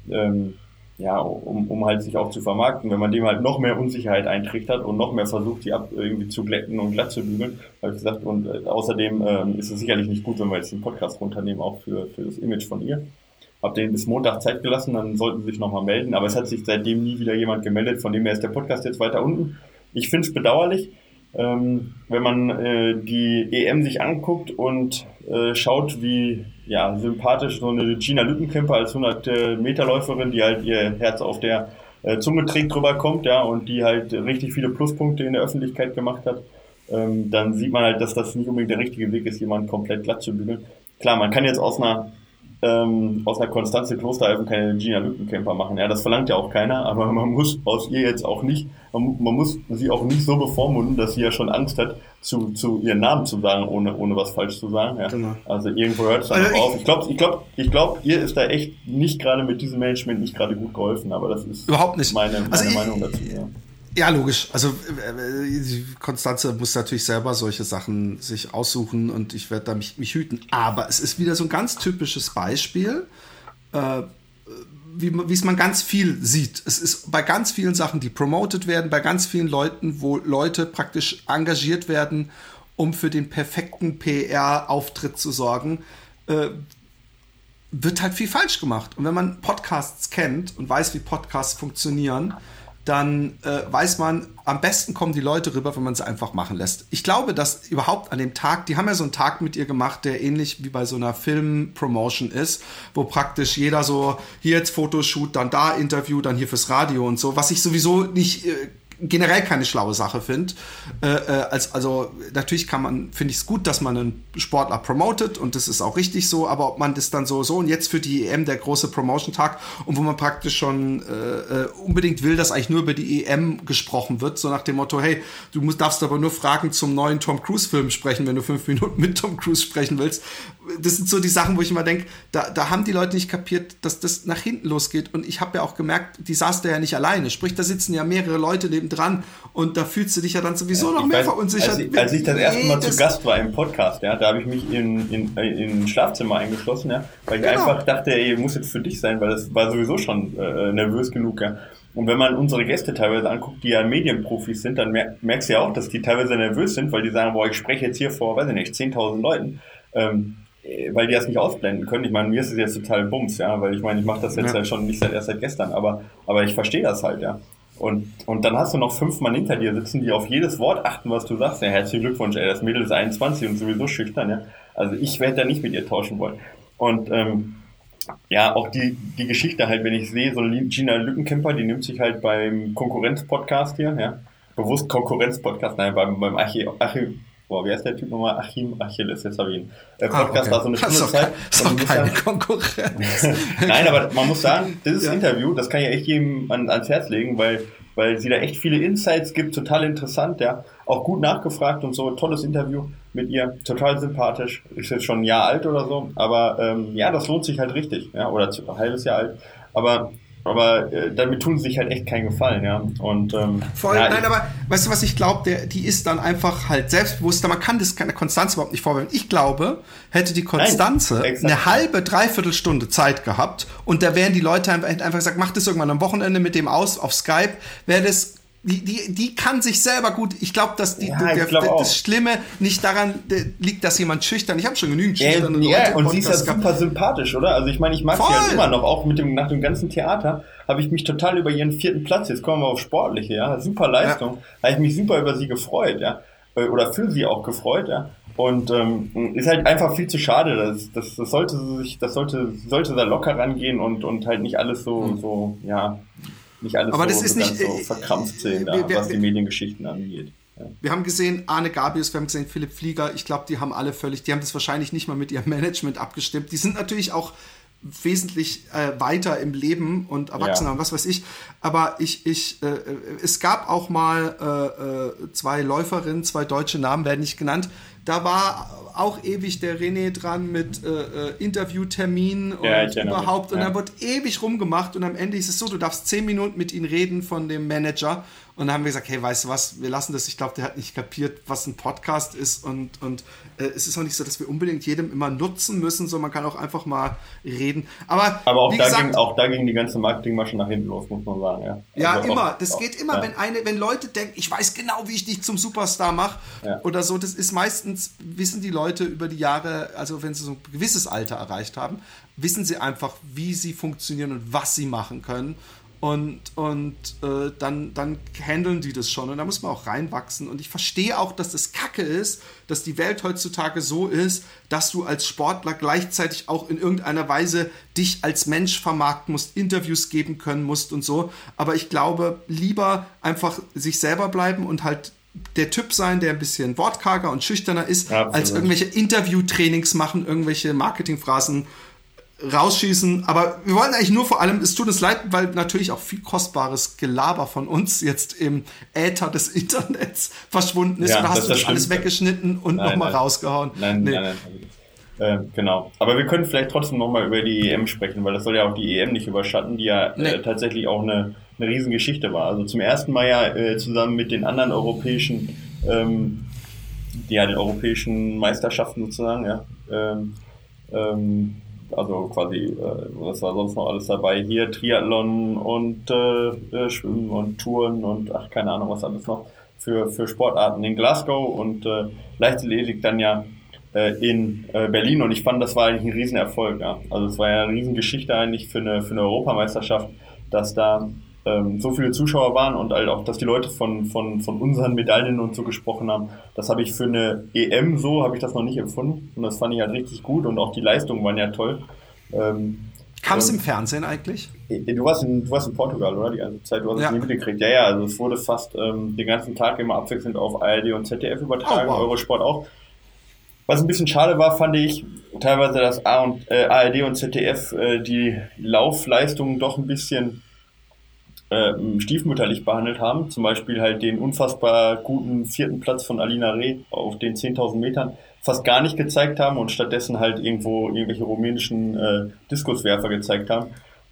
ähm, ja, um, um halt sich auch zu vermarkten. Wenn man dem halt noch mehr Unsicherheit eintrichtert und noch mehr versucht, die ab irgendwie zu glätten und glatt zu bügeln, habe ich gesagt, und äh, außerdem ähm, ist es sicherlich nicht gut, wenn wir jetzt den Podcast runternehmen, auch für, für das Image von ihr. Hab denen bis Montag Zeit gelassen, dann sollten sie sich nochmal melden, aber es hat sich seitdem nie wieder jemand gemeldet, von dem her ist der Podcast jetzt weiter unten. Ich finde es bedauerlich, ähm, wenn man äh, die EM sich anguckt und äh, schaut, wie ja, sympathisch so eine Gina Lückenkämper als 100-Meter-Läuferin, die halt ihr Herz auf der äh, Zunge trägt, drüber kommt, ja, und die halt richtig viele Pluspunkte in der Öffentlichkeit gemacht hat, ähm, dann sieht man halt, dass das nicht unbedingt der richtige Weg ist, jemanden komplett glatt zu bügeln. Klar, man kann jetzt aus einer ähm, aus einer Konstanze Klosterhalfen keine Gina Lückenkämper machen. Ja, das verlangt ja auch keiner, (laughs) aber man muss aus ihr jetzt auch nicht, man, man, muss sie auch nicht so bevormunden, dass sie ja schon Angst hat, zu, zu ihren Namen zu sagen, ohne, ohne was falsch zu sagen. Ja. Genau. Also irgendwo hört es dann Also auf. Ich glaube, ich glaub, ich glaub, ihr ist da echt nicht gerade mit diesem Management nicht gerade gut geholfen, aber das ist Überhaupt nicht. meine, meine Also Meinung dazu. Ja. Ja, logisch. Also äh, äh, Konstanze muss natürlich selber solche Sachen sich aussuchen und ich werde da mich, mich hüten. Aber es ist wieder so ein ganz typisches Beispiel, äh, wie, wie es man ganz viel sieht. Es ist bei ganz vielen Sachen, die promoted werden, bei ganz vielen Leuten, wo Leute praktisch engagiert werden, um für den perfekten PR-Auftritt zu sorgen, äh, wird halt viel falsch gemacht. Und wenn man Podcasts kennt und weiß, wie Podcasts funktionieren, dann äh, weiß man, am besten kommen die Leute rüber, wenn man sie einfach machen lässt. Ich glaube, dass überhaupt an dem Tag, die haben ja so einen Tag mit ihr gemacht, der ähnlich wie bei so einer Film-Promotion ist, wo praktisch jeder so, hier jetzt Fotoshoot, dann da Interview, dann hier fürs Radio und so, was ich sowieso nicht äh, generell keine schlaue Sache finde. Äh, äh, als, also natürlich kann man, finde ich es gut, dass man einen Sportler promotet und das ist auch richtig so, aber ob man das dann so, so und jetzt für die EM der große Promotion-Tag und wo man praktisch schon äh, äh, unbedingt will, dass eigentlich nur über die EM gesprochen wird, so nach dem Motto, hey, du musst, darfst aber nur Fragen zum neuen Tom Cruise-Film sprechen, wenn du fünf Minuten mit Tom Cruise sprechen willst. Das sind so die Sachen, wo ich immer denke, da, da haben die Leute nicht kapiert, dass das nach hinten losgeht und ich habe ja auch gemerkt, die saß da ja nicht alleine, sprich, da sitzen ja mehrere Leute nebendran und da fühlst du dich ja dann sowieso noch Ich mehr weiß, verunsichert. Als ich, als ich das erste Mal zu Gast war im Podcast, ja, da habe ich mich in, in, in ein Schlafzimmer eingeschlossen, ja, weil ich Genau. einfach dachte, ey, muss jetzt für dich sein, weil das war sowieso schon äh, nervös genug, ja. Und wenn man unsere Gäste teilweise anguckt, die ja Medienprofis sind, dann mer merkst du ja auch, dass die teilweise nervös sind, weil die sagen, boah, ich spreche jetzt hier vor, weiß ich nicht, 10.000 Leuten. Ähm, äh, weil die das nicht ausblenden können. Ich meine, mir ist es jetzt total Bums, ja, weil ich meine, ich mache das jetzt Ja. ja. schon nicht seit erst seit gestern, aber, aber ich verstehe das halt, ja. Und, und dann hast du noch fünf Mann hinter dir sitzen, die auf jedes Wort achten, was du sagst. Ja, herzlichen Glückwunsch, ey, das Mädel ist 21 und sowieso schüchtern, ja. Also ich werde da nicht mit ihr tauschen wollen. Und ähm, ja, auch die, die Geschichte halt, wenn ich sehe, so Gina Lückenkämper, die nimmt sich halt beim Konkurrenz-Podcast hier, ja. Bewusst Konkurrenz-Podcast, nein, beim, beim Archie, Archie, boah, wie heißt der Typ nochmal? Achim Achilles, jetzt habe ich ihn. Äh, Ah, Podcast okay. war so eine Das Stunde doch, Zeit. kein, ist doch musst keine sagen- Konkurrenz. (laughs) Nein, aber man muss sagen, dieses Ja. Interview, das kann ich echt jedem an, ans Herz legen, weil, weil sie da echt viele Insights gibt, total interessant, ja. Auch gut nachgefragt und so, tolles Interview mit ihr, total sympathisch. Ist jetzt schon ein Jahr alt oder so, aber ähm, ja, das lohnt sich halt richtig, ja, oder ein halbes Jahr alt. Aber aber äh, damit tun sie sich halt echt keinen Gefallen, ja. Und ähm, voll, ja, nein, aber weißt du, was ich glaube, die ist dann einfach halt selbstbewusster. Man kann das keine Konstanz überhaupt nicht vorwerfen. Ich glaube, hätte die Konstanze Nein, eine halbe, dreiviertel Stunde Zeit gehabt und da wären die Leute einfach, einfach gesagt, mach das irgendwann am Wochenende mit dem aus auf Skype, wäre das die, die, die kann sich selber gut. Ich glaube, dass die, Ja, der, glaub der, das Schlimme nicht daran liegt, dass jemand schüchtern. Ich habe schon genügend Ja, schüchterne ja, und sie ist ja Podcast gehabt. super sympathisch, oder? Also ich meine, ich mag sie Voll. halt immer noch, auch mit dem, nach dem ganzen Theater habe ich mich total über ihren vierten Platz, jetzt kommen wir auf Sportliche, ja, super Leistung, habe ich mich super über sie gefreut, ja, Äh, oder für sie auch gefreut, ja. Und ähm, ist halt einfach viel zu schade. Das, das, das sollte sie sich, das sollte, sollte da locker rangehen und, und halt nicht alles so, so, ja, nicht alles. Aber so, das ist nicht, so äh, verkrampft sehen, wir- ja, wir- was die Mediengeschichten angeht. Ja. Wir haben gesehen, Arne Gabius, wir haben gesehen, Philipp Flieger. Ich glaube, die haben alle völlig, die haben das wahrscheinlich nicht mal mit ihrem (laughs) Management abgestimmt. Die sind natürlich auch wesentlich äh, weiter im Leben und erwachsener Ja. und was weiß ich. Aber ich, ich, äh, es gab auch mal äh, äh, zwei Läuferinnen, zwei deutsche Namen werden nicht genannt. Da war auch ewig der René dran mit äh, äh, Interviewtermin und Ja, mich, überhaupt. Und ja. da wird ewig rumgemacht und am Ende ist es so, du darfst zehn Minuten mit ihm reden von dem Manager. Und dann haben wir gesagt, hey, weißt du was, wir lassen das. Ich glaube, der hat nicht kapiert, was ein Podcast ist. Und, und äh, es ist auch nicht so, dass wir unbedingt jedem immer nutzen müssen, sondern man kann auch einfach mal reden. Aber, Aber auch wie da, gesagt, ging, auch da ging die ganze Marketingmasche nach hinten los, muss man sagen. Ja, ja, Also immer. auch- das auch- geht immer, ja. wenn eine, wenn Leute denken, ich weiß genau, wie ich dich zum Superstar mache Ja. oder so. Das ist meistens, wissen die Leute über die Jahre, also wenn sie so ein gewisses Alter erreicht haben, wissen sie einfach, wie sie funktionieren und was sie machen können. Und, und äh, dann, dann handeln die das schon. Und da muss man auch reinwachsen. Und ich verstehe auch, dass das Kacke ist, dass die Welt heutzutage so ist, dass du als Sportler gleichzeitig auch in irgendeiner Weise dich als Mensch vermarkten musst, Interviews geben können musst und so. Aber ich glaube, lieber einfach sich selber bleiben und halt der Typ sein, der ein bisschen wortkarger und schüchterner ist, Absolut. als irgendwelche Interviewtrainings machen, irgendwelche Marketingphrasen rausschießen. Aber wir wollen eigentlich nur vor allem, es tut uns leid, weil natürlich auch viel kostbares Gelaber von uns jetzt im Äther des (laughs) Internets verschwunden ist. Ja, Oder das hast ist du das das alles weggeschnitten und nochmal rausgehauen? Nein, Nee. nein, nein. Äh, genau. Aber wir können vielleicht trotzdem nochmal über die EM sprechen, weil das soll ja auch die EM nicht überschatten, die ja Nee. äh, tatsächlich auch eine, eine Riesengeschichte war. Also zum ersten Mal ja äh, zusammen mit den anderen europäischen, ähm, ja, den europäischen Meisterschaften sozusagen, ja. Ähm, ähm, also quasi, äh, was war sonst noch alles dabei? Hier Triathlon und äh, äh, Schwimmen und Touren und ach, keine Ahnung, was alles noch für, für Sportarten in Glasgow und äh, Leichtathletik dann ja äh, in äh, Berlin und ich fand, das war eigentlich ein Riesenerfolg. Ja. Also es war ja eine Riesengeschichte eigentlich für eine, für eine Europameisterschaft, dass da ähm, so viele Zuschauer waren und halt auch, dass die Leute von, von, von unseren Medaillen und so gesprochen haben. Das habe ich für eine EM so, habe ich das noch nicht empfunden und das fand ich halt richtig gut und auch die Leistungen waren ja toll. Ähm, Kam es und- im Fernsehen eigentlich? Du warst, in, du warst in Portugal, oder? Die ganze Zeit, du hast Ja. es nie mitgekriegt. Ja, ja, also es wurde fast ähm, den ganzen Tag immer abwechselnd auf ARD und ZDF übertragen, Oh, wow. Eurosport auch. Was ein bisschen schade war, fand ich teilweise, dass A und, äh, ARD und ZDF äh, die Laufleistungen doch ein bisschen äh, stiefmütterlich behandelt haben. Zum Beispiel halt den unfassbar guten vierten Platz von Alina Reh auf den 10.000 Metern fast gar nicht gezeigt haben und stattdessen halt irgendwo irgendwelche rumänischen äh, Diskuswerfer gezeigt haben.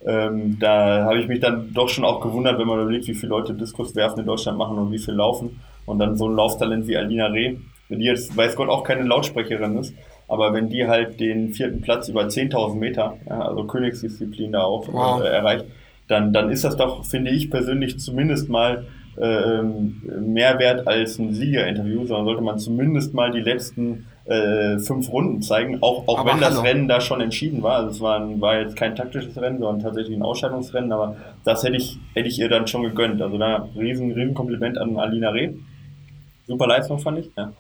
Ähm, da habe ich mich dann doch schon auch gewundert, wenn man überlegt, wie viele Leute Diskuswerfen in Deutschland machen und wie viel laufen. Und dann so ein Lauftalent wie Alina Reh, die jetzt weiß Gott auch keine Lautsprecherin ist, aber wenn die halt den vierten Platz über 10.000 Meter, ja, also Königsdisziplin da auch Wow. äh, erreicht, dann, dann ist das doch, finde ich persönlich, zumindest mal ähm, mehr wert als ein Siegerinterview, sondern sollte man zumindest mal die letzten äh, fünf Runden zeigen, auch, auch Aber wenn das hallo. Rennen da schon entschieden war. Also es war, ein, war jetzt kein taktisches Rennen, sondern tatsächlich ein Ausscheidungsrennen, aber das hätte ich, hätte ich ihr dann schon gegönnt. Also da riesen, riesen Kompliment an Alina Reh. Super Leistung fand ich. Ja.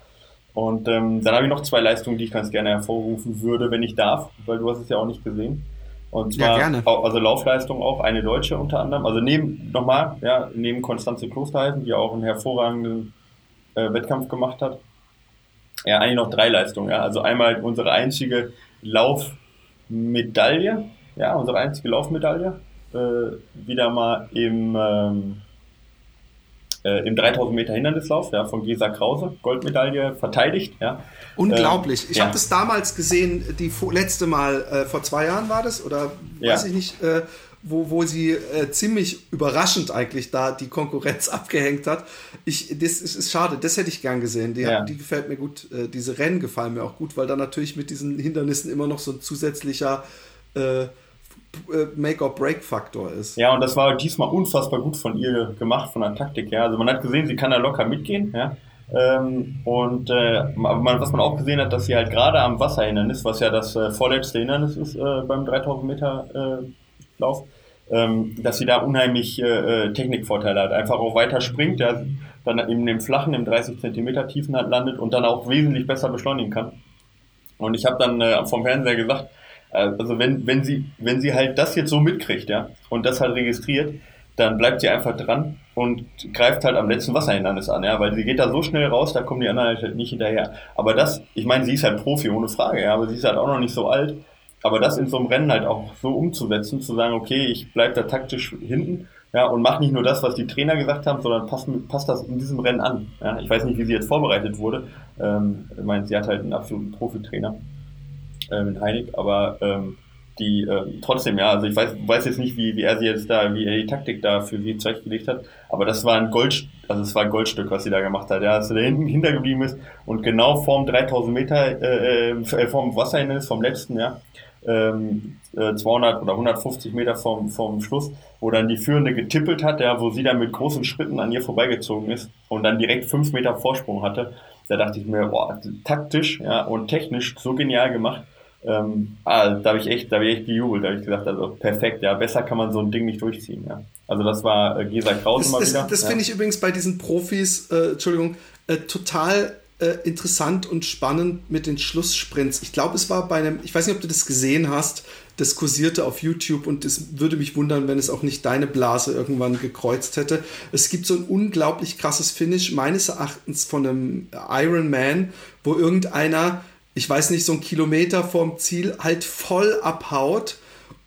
Und ähm, dann habe ich noch zwei Leistungen, die ich ganz gerne hervorrufen würde, wenn ich darf, weil du hast es ja auch nicht gesehen. Und Ja, zwar, gerne. Auch, also Laufleistung auch, eine deutsche unter anderem. Also neben, nochmal, ja, neben Konstanze Klosterhalsen, die auch einen hervorragenden äh, Wettkampf gemacht hat. Ja, eigentlich noch drei Leistungen. Ja. Also einmal unsere einzige Laufmedaille, ja, unsere einzige Laufmedaille, äh, wieder mal im, ähm, äh, im 3000 Meter Hindernislauf, ja, von Gesa Krause, Goldmedaille verteidigt, ja. Unglaublich. ich ja. habe das damals gesehen, die letzte Mal, äh, vor zwei Jahren war das, oder weiß ich nicht. Äh, wo, wo sie äh, ziemlich überraschend eigentlich da die Konkurrenz (laughs) abgehängt hat. Ich, das ist, ist schade, das hätte ich gern gesehen. Die, die gefällt mir gut, äh, diese Rennen gefallen mir auch gut, weil da natürlich mit diesen Hindernissen immer noch so ein zusätzlicher äh, Make-or-Break-Faktor ist. Ja, und das war diesmal unfassbar gut von ihr gemacht, von der Taktik. Ja. Also man hat gesehen, sie kann da locker mitgehen. Ja. Ähm, und äh, man, was man auch gesehen hat, dass sie halt gerade am Wasserhindernis, was ja das äh, vorletzte Hindernis ist äh, beim 3000 Meter äh, Lauf, ähm, dass sie da unheimlich äh, äh, Technikvorteile hat. Einfach auch weiter springt, ja, dann in dem flachen, im 30 Zentimeter Tiefen hat landet und dann auch wesentlich besser beschleunigen kann. Und ich habe dann äh, vom Fernseher gesagt, äh, also wenn, wenn sie, wenn sie halt das jetzt so mitkriegt, ja, und das halt registriert, dann bleibt sie einfach dran und greift halt am letzten Wasserhindernis an, ja, weil sie geht da so schnell raus, da kommen die anderen halt nicht hinterher. Aber das, ich meine, sie ist halt Profi, ohne Frage, ja, aber sie ist halt auch noch nicht so alt. Aber das in so einem Rennen halt auch so umzusetzen, zu sagen, okay, ich bleib da taktisch hinten, ja, und mach nicht nur das, was die Trainer gesagt haben, sondern passt, passt das in diesem Rennen an. Ja. Ich weiß nicht, wie sie jetzt vorbereitet wurde. Ähm, ich meine, sie hat halt einen absoluten Profitrainer äh, mit Heinig, aber ähm, die äh, trotzdem, ja, also ich weiß, weiß jetzt nicht, wie, wie er sie jetzt da, wie er die Taktik da für sie zurechtgelegt hat, aber das war ein Gold, also es war ein Goldstück, was sie da gemacht hat, ja, dass er da hinten (laughs) hintergeblieben ist und genau vorm 3000 Meter, äh, äh, vorm Wasserhindernis, vom letzten, ja, ähm, 200 äh, oder 150 Meter vom, vom Schluss, wo dann die Führende getippelt hat, ja, wo sie dann mit großen Schritten an ihr vorbeigezogen ist und dann direkt fünf Meter Vorsprung hatte. Da dachte ich mir, boah, taktisch ja, und technisch so genial gemacht. Ähm, ah, da habe ich echt, da habe ich echt gejubelt, da habe ich gesagt, also perfekt, ja, besser kann man so ein Ding nicht durchziehen, ja. Also das war äh, Gesa Kraus immer wieder. Das ja. finde ich übrigens bei diesen Profis, äh, Entschuldigung, äh, total äh, interessant und spannend mit den Schlusssprints. Ich glaube, es war bei einem, ich weiß nicht, ob du das gesehen hast, das kursierte auf YouTube und es würde mich wundern, wenn es auch nicht deine Blase irgendwann gekreuzt hätte. Es gibt so ein unglaublich krasses Finish, meines Erachtens von einem Iron Man, wo irgendeiner ich weiß nicht, so einen Kilometer vorm Ziel halt voll abhaut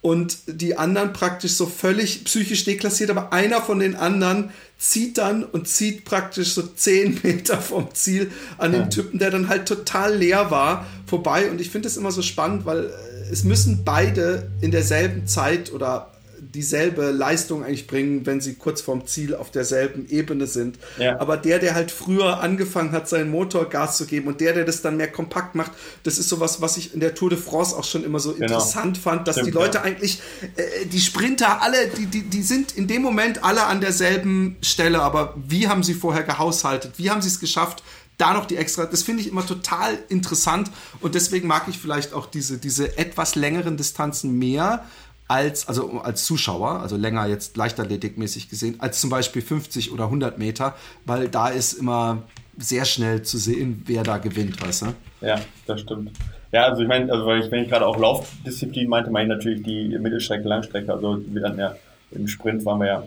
und die anderen praktisch so völlig psychisch deklassiert, aber einer von den anderen zieht dann und zieht praktisch so zehn (laughs) Meter vom Ziel an den Typen, der dann halt total leer war, vorbei. Und ich finde es immer so spannend, weil es müssen beide in derselben Zeit oder dieselbe Leistung eigentlich bringen, wenn sie kurz vorm Ziel auf derselben Ebene sind. Ja. Aber der, der halt früher angefangen hat, seinen Motor Gas zu geben und der, der das dann mehr kompakt macht, das ist sowas, was ich in der Tour de France auch schon immer so genau. interessant fand, dass Stimmt, die Leute ja. eigentlich, äh, die Sprinter, alle, die, die, die sind in dem Moment alle an derselben Stelle, aber wie haben sie vorher gehaushaltet? Wie haben sie es geschafft, da noch die extra, das finde ich immer total interessant und deswegen mag ich vielleicht auch diese, diese etwas längeren Distanzen mehr, als, also als Zuschauer, also länger jetzt leichtathletikmäßig gesehen, als zum Beispiel 50 oder 100 Meter, weil da ist immer sehr schnell zu sehen, wer da gewinnt, weißt du? Ja, das stimmt. Ja, also ich meine, also weil ich, wenn ich gerade auch Laufdisziplin meinte, meine ich natürlich die Mittelstrecke, Langstrecke, also ja im Sprint waren wir ja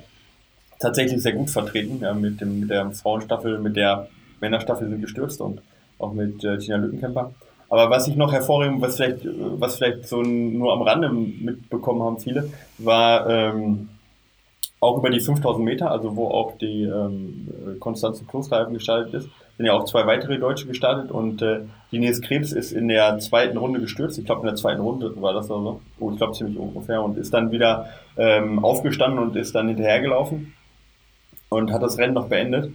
tatsächlich sehr gut vertreten, ja, mit dem, mit der Frauenstaffel, mit der Männerstaffel sind gestürzt und auch mit äh, Tina Lückenkämper. Aber was ich noch hervorheben, was vielleicht, was vielleicht so nur am Rande mitbekommen haben viele, war ähm, auch über die 5000 Meter, also wo auch die ähm, Konstanze Klosterhalfen gestartet ist, sind ja auch zwei weitere Deutsche gestartet und äh, Ines Krebs ist in der zweiten Runde gestürzt. Ich glaube, in der zweiten Runde war das oder so. Oh, ich glaube ziemlich ungefähr und ist dann wieder ähm, aufgestanden und ist dann hinterhergelaufen und hat das Rennen noch beendet.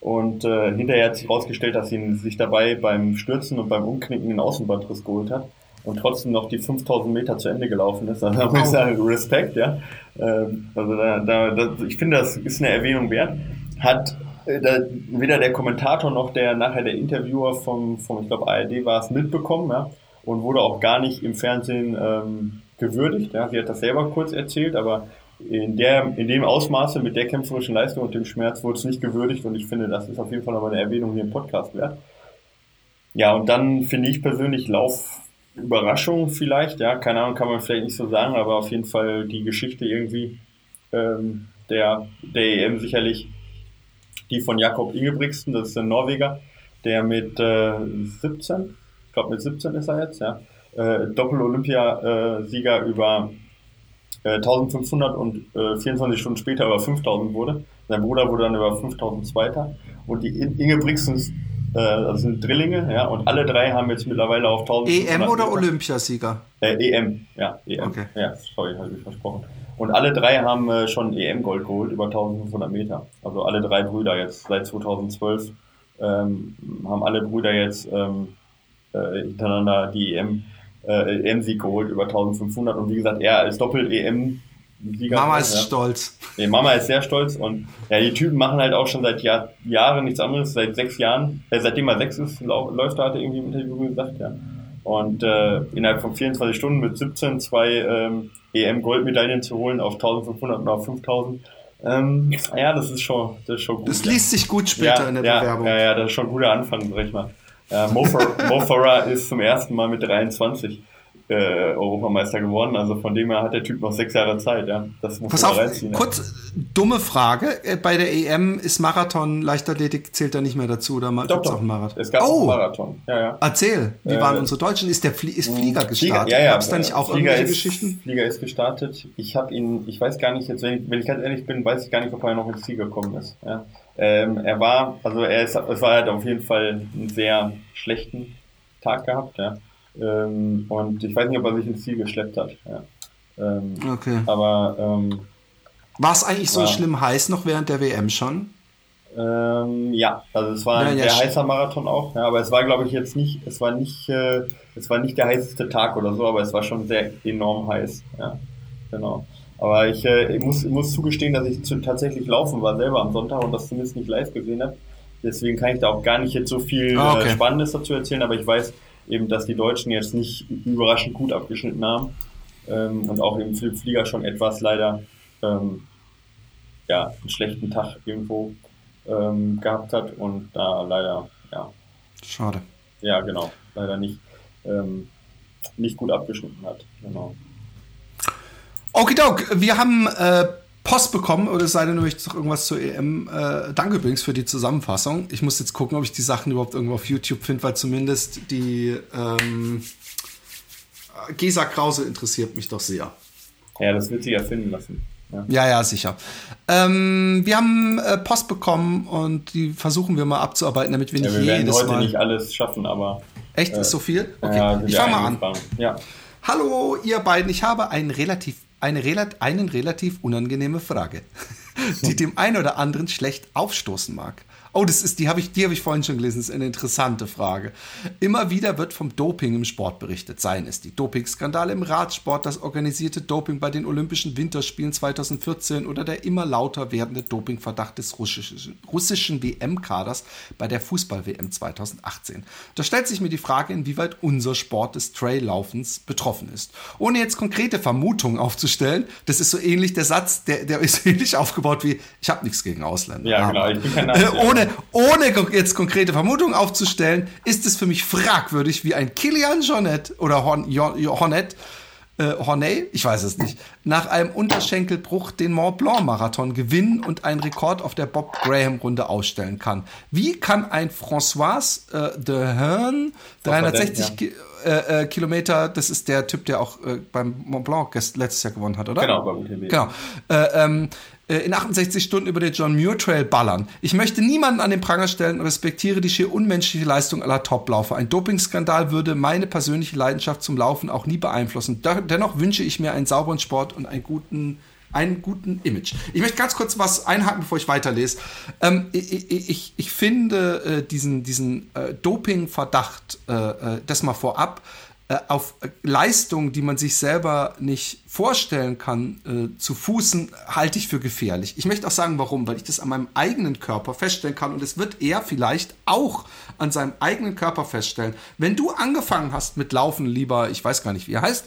Und äh, hinterher hat sich herausgestellt, dass sie sich dabei beim Stürzen und beim Umknicken den Außenbandriss geholt hat und trotzdem noch die 5000 Meter zu Ende gelaufen ist. (laughs) Also da muss ich sagen, Respekt, ja. Ähm, also da, da, da, ich finde, das ist eine Erwähnung wert. Hat äh, da, weder der Kommentator noch der nachher der Interviewer vom, vom ich glaube, ARD war es mitbekommen, ja, und wurde auch gar nicht im Fernsehen ähm, gewürdigt. Ja. Sie hat das selber kurz erzählt, aber in, der, in dem Ausmaße mit der kämpferischen Leistung und dem Schmerz wurde es nicht gewürdigt und ich finde, das ist auf jeden Fall nochmal eine Erwähnung hier im Podcast wert. Ja, und dann finde ich persönlich Laufüberraschung vielleicht, ja, keine Ahnung, kann man vielleicht nicht so sagen, aber auf jeden Fall die Geschichte irgendwie ähm, der, der EM sicherlich die von Jakob Ingebrigtsen, das ist ein Norweger, der mit äh, 17, ich glaube mit 17 ist er jetzt, ja, äh, Doppel-Olympiasieger über 1500 äh, und äh, 24 Stunden später über 5000 wurde. Sein Bruder wurde dann über 5000 Zweiter. Und die Inge Brixens, äh, das sind Drillinge, ja, und alle drei haben jetzt mittlerweile auf 1000. EM oder Olympiasieger? Äh, EM, ja, EM. Okay. Ja, sorry, habe ich versprochen. Und alle drei haben äh, schon EM-Gold geholt, über 1500 Meter. Also alle drei Brüder jetzt seit 2012 ähm, haben alle Brüder jetzt ähm, äh, hintereinander die EM, äh, EM-Sieg geholt, über 1500. Und wie gesagt, er als Doppel-EM Sieger Mama ist ja. stolz. Nee, Mama ist sehr stolz und ja, die Typen machen halt auch schon seit Jahr, Jahren nichts anderes, seit sechs Jahren, äh, seitdem er sechs ist, läuft er, hat er irgendwie im Interview gesagt, ja. Und äh, innerhalb von 24 Stunden mit 17 zwei ähm, EM-Goldmedaillen zu holen auf 1500 und auf 5000. Ähm, ja, das ist schon, das ist schon gut. Das liest sich gut später ja, in der ja, Bewerbung. Ja, ja, das ist schon ein guter Anfang, sag ich mal. Äh, Mo, Farah ist zum ersten Mal mit 23 äh, Europameister geworden. Also von dem her hat der Typ noch sechs Jahre Zeit. Ja. Das muss Pass man auf, reinziehen. Kurz, dumme Frage. Äh, bei der EM ist Marathon, Leichtathletik zählt da nicht mehr dazu oder mal doch, doch. auch einen Marathon? Es gab oh. einen Marathon. Ja, ja. Erzähl, wie äh, waren unsere Deutschen? Ist der Flie ist Flieger gestartet? Flieger, ja, ja. Gab es da nicht auch Flieger irgendwelche ist, Geschichten? Flieger ist gestartet. Ich habe ihn, ich weiß gar nicht, jetzt, wenn ich, wenn ich ganz ehrlich bin, weiß ich gar nicht, ob er noch ins Ziel gekommen ist. Ja. Ähm, er war, also er ist, es war halt auf jeden Fall einen sehr schlechten Tag gehabt, ja. Ähm, und ich weiß nicht, ob er sich ins Ziel geschleppt hat. Ja. Ähm, okay. Aber ähm, war es eigentlich so schlimm heiß noch während der WM schon? Ähm, ja, also es war ja, ein ja, sehr heißer Marathon auch, ja, aber es war, glaube ich, jetzt nicht, es war nicht, äh, es war nicht der heißeste Tag oder so, aber es war schon sehr enorm heiß. Ja, genau. Aber ich, äh, ich muss, ich muss zugestehen, dass ich zu, tatsächlich laufen war selber am Sonntag und das zumindest nicht live gesehen habe. Deswegen kann ich da auch gar nicht jetzt so viel ah, okay. äh, Spannendes dazu erzählen, aber ich weiß, eben, dass die Deutschen jetzt nicht überraschend gut abgeschnitten haben ähm, und auch eben Philipp Flieger schon etwas leider ähm, ja, einen schlechten Tag irgendwo ähm, gehabt hat und da leider, ja. Schade. Ja, genau, leider nicht, ähm, nicht gut abgeschnitten hat. Genau. Okidok, wir haben äh, Post bekommen, oder es sei denn, du möchtest noch irgendwas zur EM. Äh, danke übrigens für die Zusammenfassung. Ich muss jetzt gucken, ob ich die Sachen überhaupt irgendwo auf YouTube finde, weil zumindest die ähm, Gesa Krause interessiert mich doch sehr. Ja, das wird sie ja finden lassen. Ja, ja, ja sicher. Ähm, wir haben äh, Post bekommen und die versuchen wir mal abzuarbeiten, damit wir nicht ja, wir jedes werden heute Mal nicht alles schaffen, aber. Echt? Äh, ist so viel? Okay. Ja, ich fange mal an. Ja. Hallo, ihr beiden. Ich habe einen relativ eine einen relativ unangenehme Frage, (laughs) die dem einen oder anderen schlecht aufstoßen mag. Oh, das ist, die habe ich, die ich vorhin schon gelesen. Das ist eine interessante Frage. Immer wieder wird vom Doping im Sport berichtet. Seien es die Dopingskandale im Radsport, das organisierte Doping bei den Olympischen Winterspielen 2014 oder der immer lauter werdende Dopingverdacht des russischen, russischen WM-Kaders bei der Fußball-WM 2018. Da stellt sich mir die Frage, inwieweit unser Sport des Traillaufens betroffen ist. Ohne jetzt konkrete Vermutungen aufzustellen, das ist so ähnlich der Satz, der, der ist (laughs) ähnlich aufgebaut wie, ich habe nichts gegen Ausländer. Ja, genau. Ich bin kein (laughs) Ohne ohne, ohne jetzt konkrete Vermutungen aufzustellen, ist es für mich fragwürdig, wie ein Kilian Jornet oder Horn, Hornet, äh, Hornet, ich weiß es nicht, nach einem Unterschenkelbruch den Mont Blanc Marathon gewinnen und einen Rekord auf der Bob Graham Runde ausstellen kann. Wie kann ein François äh, de Hearn 360 ja. Äh, äh, Kilometer, das ist der Typ, der auch äh, beim Mont Blanc letztes Jahr gewonnen hat, oder? Genau, beim UTMB. Genau. Äh, ähm, äh, in 68 Stunden über den John Muir Trail ballern. Ich möchte niemanden an den Pranger stellen und respektiere die schier unmenschliche Leistung aller Toplaufer. Ein Dopingskandal würde meine persönliche Leidenschaft zum Laufen auch nie beeinflussen. Dennoch wünsche ich mir einen sauberen Sport und einen guten einen guten Image. Ich möchte ganz kurz was einhaken, bevor ich weiterlese. Ähm, ich, ich, ich, finde äh, diesen, diesen äh, Doping-Verdacht, äh, äh das mal vorab, äh, auf Leistungen, die man sich selber nicht vorstellen kann, äh, zu fußen, halte ich für gefährlich. Ich möchte auch sagen, warum, weil ich das an meinem eigenen Körper feststellen kann und es wird er vielleicht auch an seinem eigenen Körper feststellen. Wenn du angefangen hast mit Laufen, lieber, ich weiß gar nicht, wie er heißt,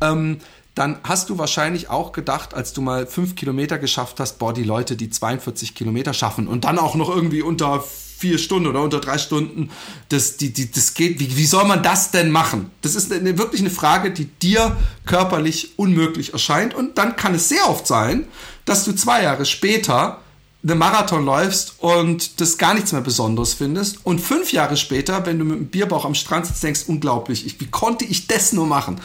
ähm, dann hast du wahrscheinlich auch gedacht, als du mal fünf Kilometer geschafft hast, boah, die Leute, die 42 Kilometer schaffen und dann auch noch irgendwie unter vier Stunden oder unter drei Stunden, das, die, die, das geht, wie, wie soll man das denn machen? Das ist eine, wirklich eine Frage, die dir körperlich unmöglich erscheint und dann kann es sehr oft sein, dass du zwei Jahre später einen Marathon läufst und das gar nichts mehr Besonderes findest. Und fünf Jahre später, wenn du mit dem Bierbauch am Strand sitzt, denkst, unglaublich, ich, wie konnte ich das nur machen?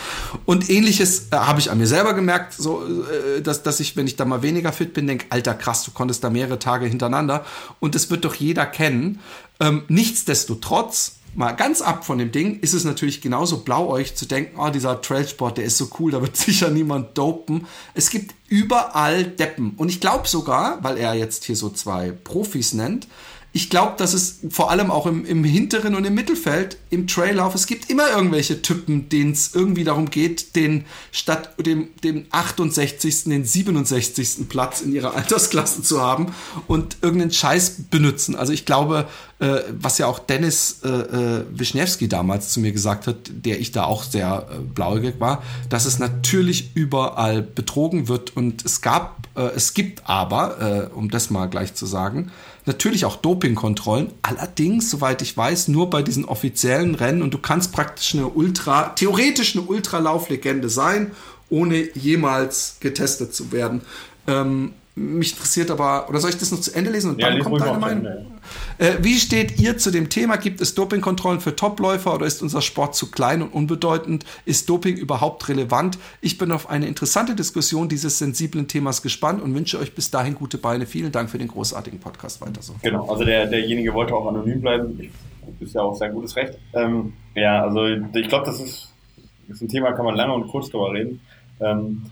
Und ähnliches äh, habe ich an mir selber gemerkt, so, äh, dass, dass ich, wenn ich da mal weniger fit bin, denke, alter krass, du konntest da mehrere Tage hintereinander. Und das wird doch jeder kennen. Ähm, nichtsdestotrotz mal ganz ab von dem Ding, ist es natürlich genauso blauäugig zu denken, oh, dieser Trailsport, der ist so cool, da wird (laughs) sicher niemand dopen. Es gibt überall Deppen. Und ich glaube sogar, weil er jetzt hier so zwei Profis nennt, ich glaube, dass es vor allem auch im, im hinteren und im Mittelfeld, im Traillauf, es gibt immer irgendwelche Typen, denen es irgendwie darum geht, den statt dem, dem 68., den 67. Platz in ihrer (laughs) Altersklasse zu haben und irgendeinen Scheiß benutzen. Also ich glaube, äh, was ja auch Dennis äh, äh, Wischniewski damals zu mir gesagt hat, der ich da auch sehr äh, blauäugig war, dass es natürlich überall betrogen wird und es gab, äh, es gibt aber, äh, um das mal gleich zu sagen, natürlich auch Dopingkontrollen, allerdings, soweit ich weiß, nur bei diesen offiziellen Rennen und du kannst praktisch eine Ultra, theoretisch eine Ultralauflegende sein, ohne jemals getestet zu werden. Ähm, mich interessiert aber, oder soll ich das noch zu Ende lesen und ja, dann kommt deine Meinung? Äh, wie steht ihr zu dem Thema? Gibt es Dopingkontrollen für Topläufer oder ist unser Sport zu klein und unbedeutend? Ist Doping überhaupt relevant? Ich bin auf eine interessante Diskussion dieses sensiblen Themas gespannt und wünsche euch bis dahin gute Beine. Vielen Dank für den großartigen Podcast weiter so. Genau, also der, derjenige wollte auch anonym bleiben. Das ist ja auch sein gutes Recht. Ähm, ja, also ich glaube, das ist, ist ein Thema, kann man lange und kurz drüber reden. Ähm,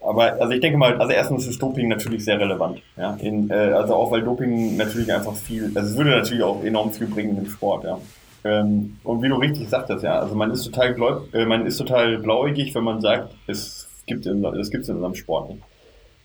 aber also ich denke mal, also erstens ist Doping natürlich sehr relevant. Ja? In, äh, also auch weil Doping natürlich einfach viel, also es würde natürlich auch enorm viel bringen im Sport, ja. Ähm, und wie du richtig sagtest, ja, also man ist total gläub, äh, man ist total blauäugig, wenn man sagt, es gibt in, es gibt in unserem Sport nicht.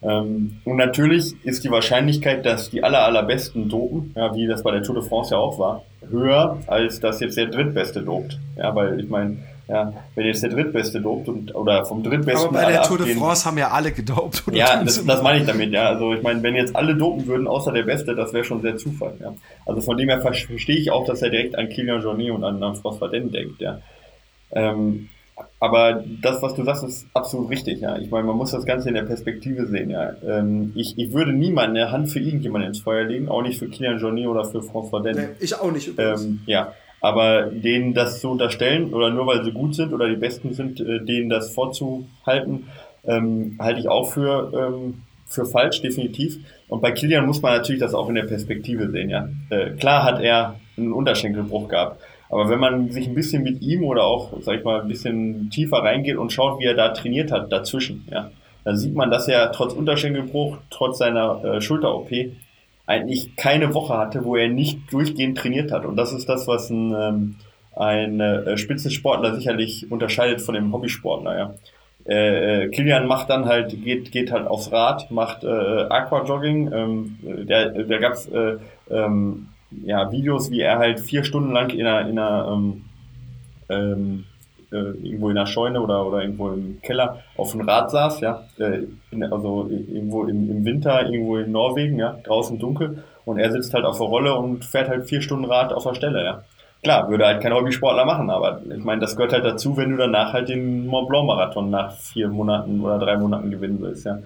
Ähm, und natürlich ist die Wahrscheinlichkeit, dass die aller, allerbesten dopen, ja, wie das bei der Tour de France ja auch war, höher, als dass jetzt der drittbeste dopt. Ja, weil ich meine, ja, wenn jetzt der Drittbeste dopt und, oder vom Drittbesten. Aber bei der Tour de France haben ja alle gedopt. ja, das, das meine ich damit, ja. Also ich meine, wenn jetzt alle dopen würden, außer der Beste, das wäre schon sehr Zufall, ja. Also von dem her verstehe ich auch, dass er direkt an Kilian Jornet und an, an François Verdenne denkt, ja. Ähm, aber das, was du sagst, ist absolut richtig, ja. Ich meine, man muss das Ganze in der Perspektive sehen, ja. Ähm, ich, ich würde niemand eine Hand für irgendjemanden ins Feuer legen, auch nicht für Kilian Jornet oder für François Verdenne. Nee, ich auch nicht übrigens. Ähm, ja. Aber denen das zu unterstellen oder nur weil sie gut sind oder die Besten sind, äh, denen das vorzuhalten, ähm, halte ich auch für, ähm, für falsch, definitiv. Und bei Kilian muss man natürlich das auch in der Perspektive sehen, ja. Äh, klar hat er einen Unterschenkelbruch gehabt. Aber wenn man sich ein bisschen mit ihm oder auch, sag ich mal, ein bisschen tiefer reingeht und schaut, wie er da trainiert hat dazwischen, ja, dann sieht man, dass er trotz Unterschenkelbruch, trotz seiner äh, Schulter-OP eigentlich keine Woche hatte, wo er nicht durchgehend trainiert hat. Und das ist das, was ein, ähm, ein äh, Spitzensportler sicherlich unterscheidet von dem Hobbysportler. Ja. Äh, äh, Kilian macht dann halt, geht, geht halt aufs Rad, macht äh, Aquajogging. Ähm, da da gab es äh, ähm, ja, Videos, wie er halt vier Stunden lang in einer, in einer ähm, ähm, äh, irgendwo in der Scheune oder, oder irgendwo im Keller auf dem Rad saß, ja, äh, in, also irgendwo im, im Winter, irgendwo in Norwegen, ja, draußen dunkel und er sitzt halt auf der Rolle und fährt halt vier Stunden Rad auf der Stelle, ja. Klar, würde halt kein Hobbysportler machen, aber ich meine, das gehört halt dazu, wenn du danach halt den Mont Blanc Marathon nach vier Monaten oder drei Monaten gewinnen willst, ja.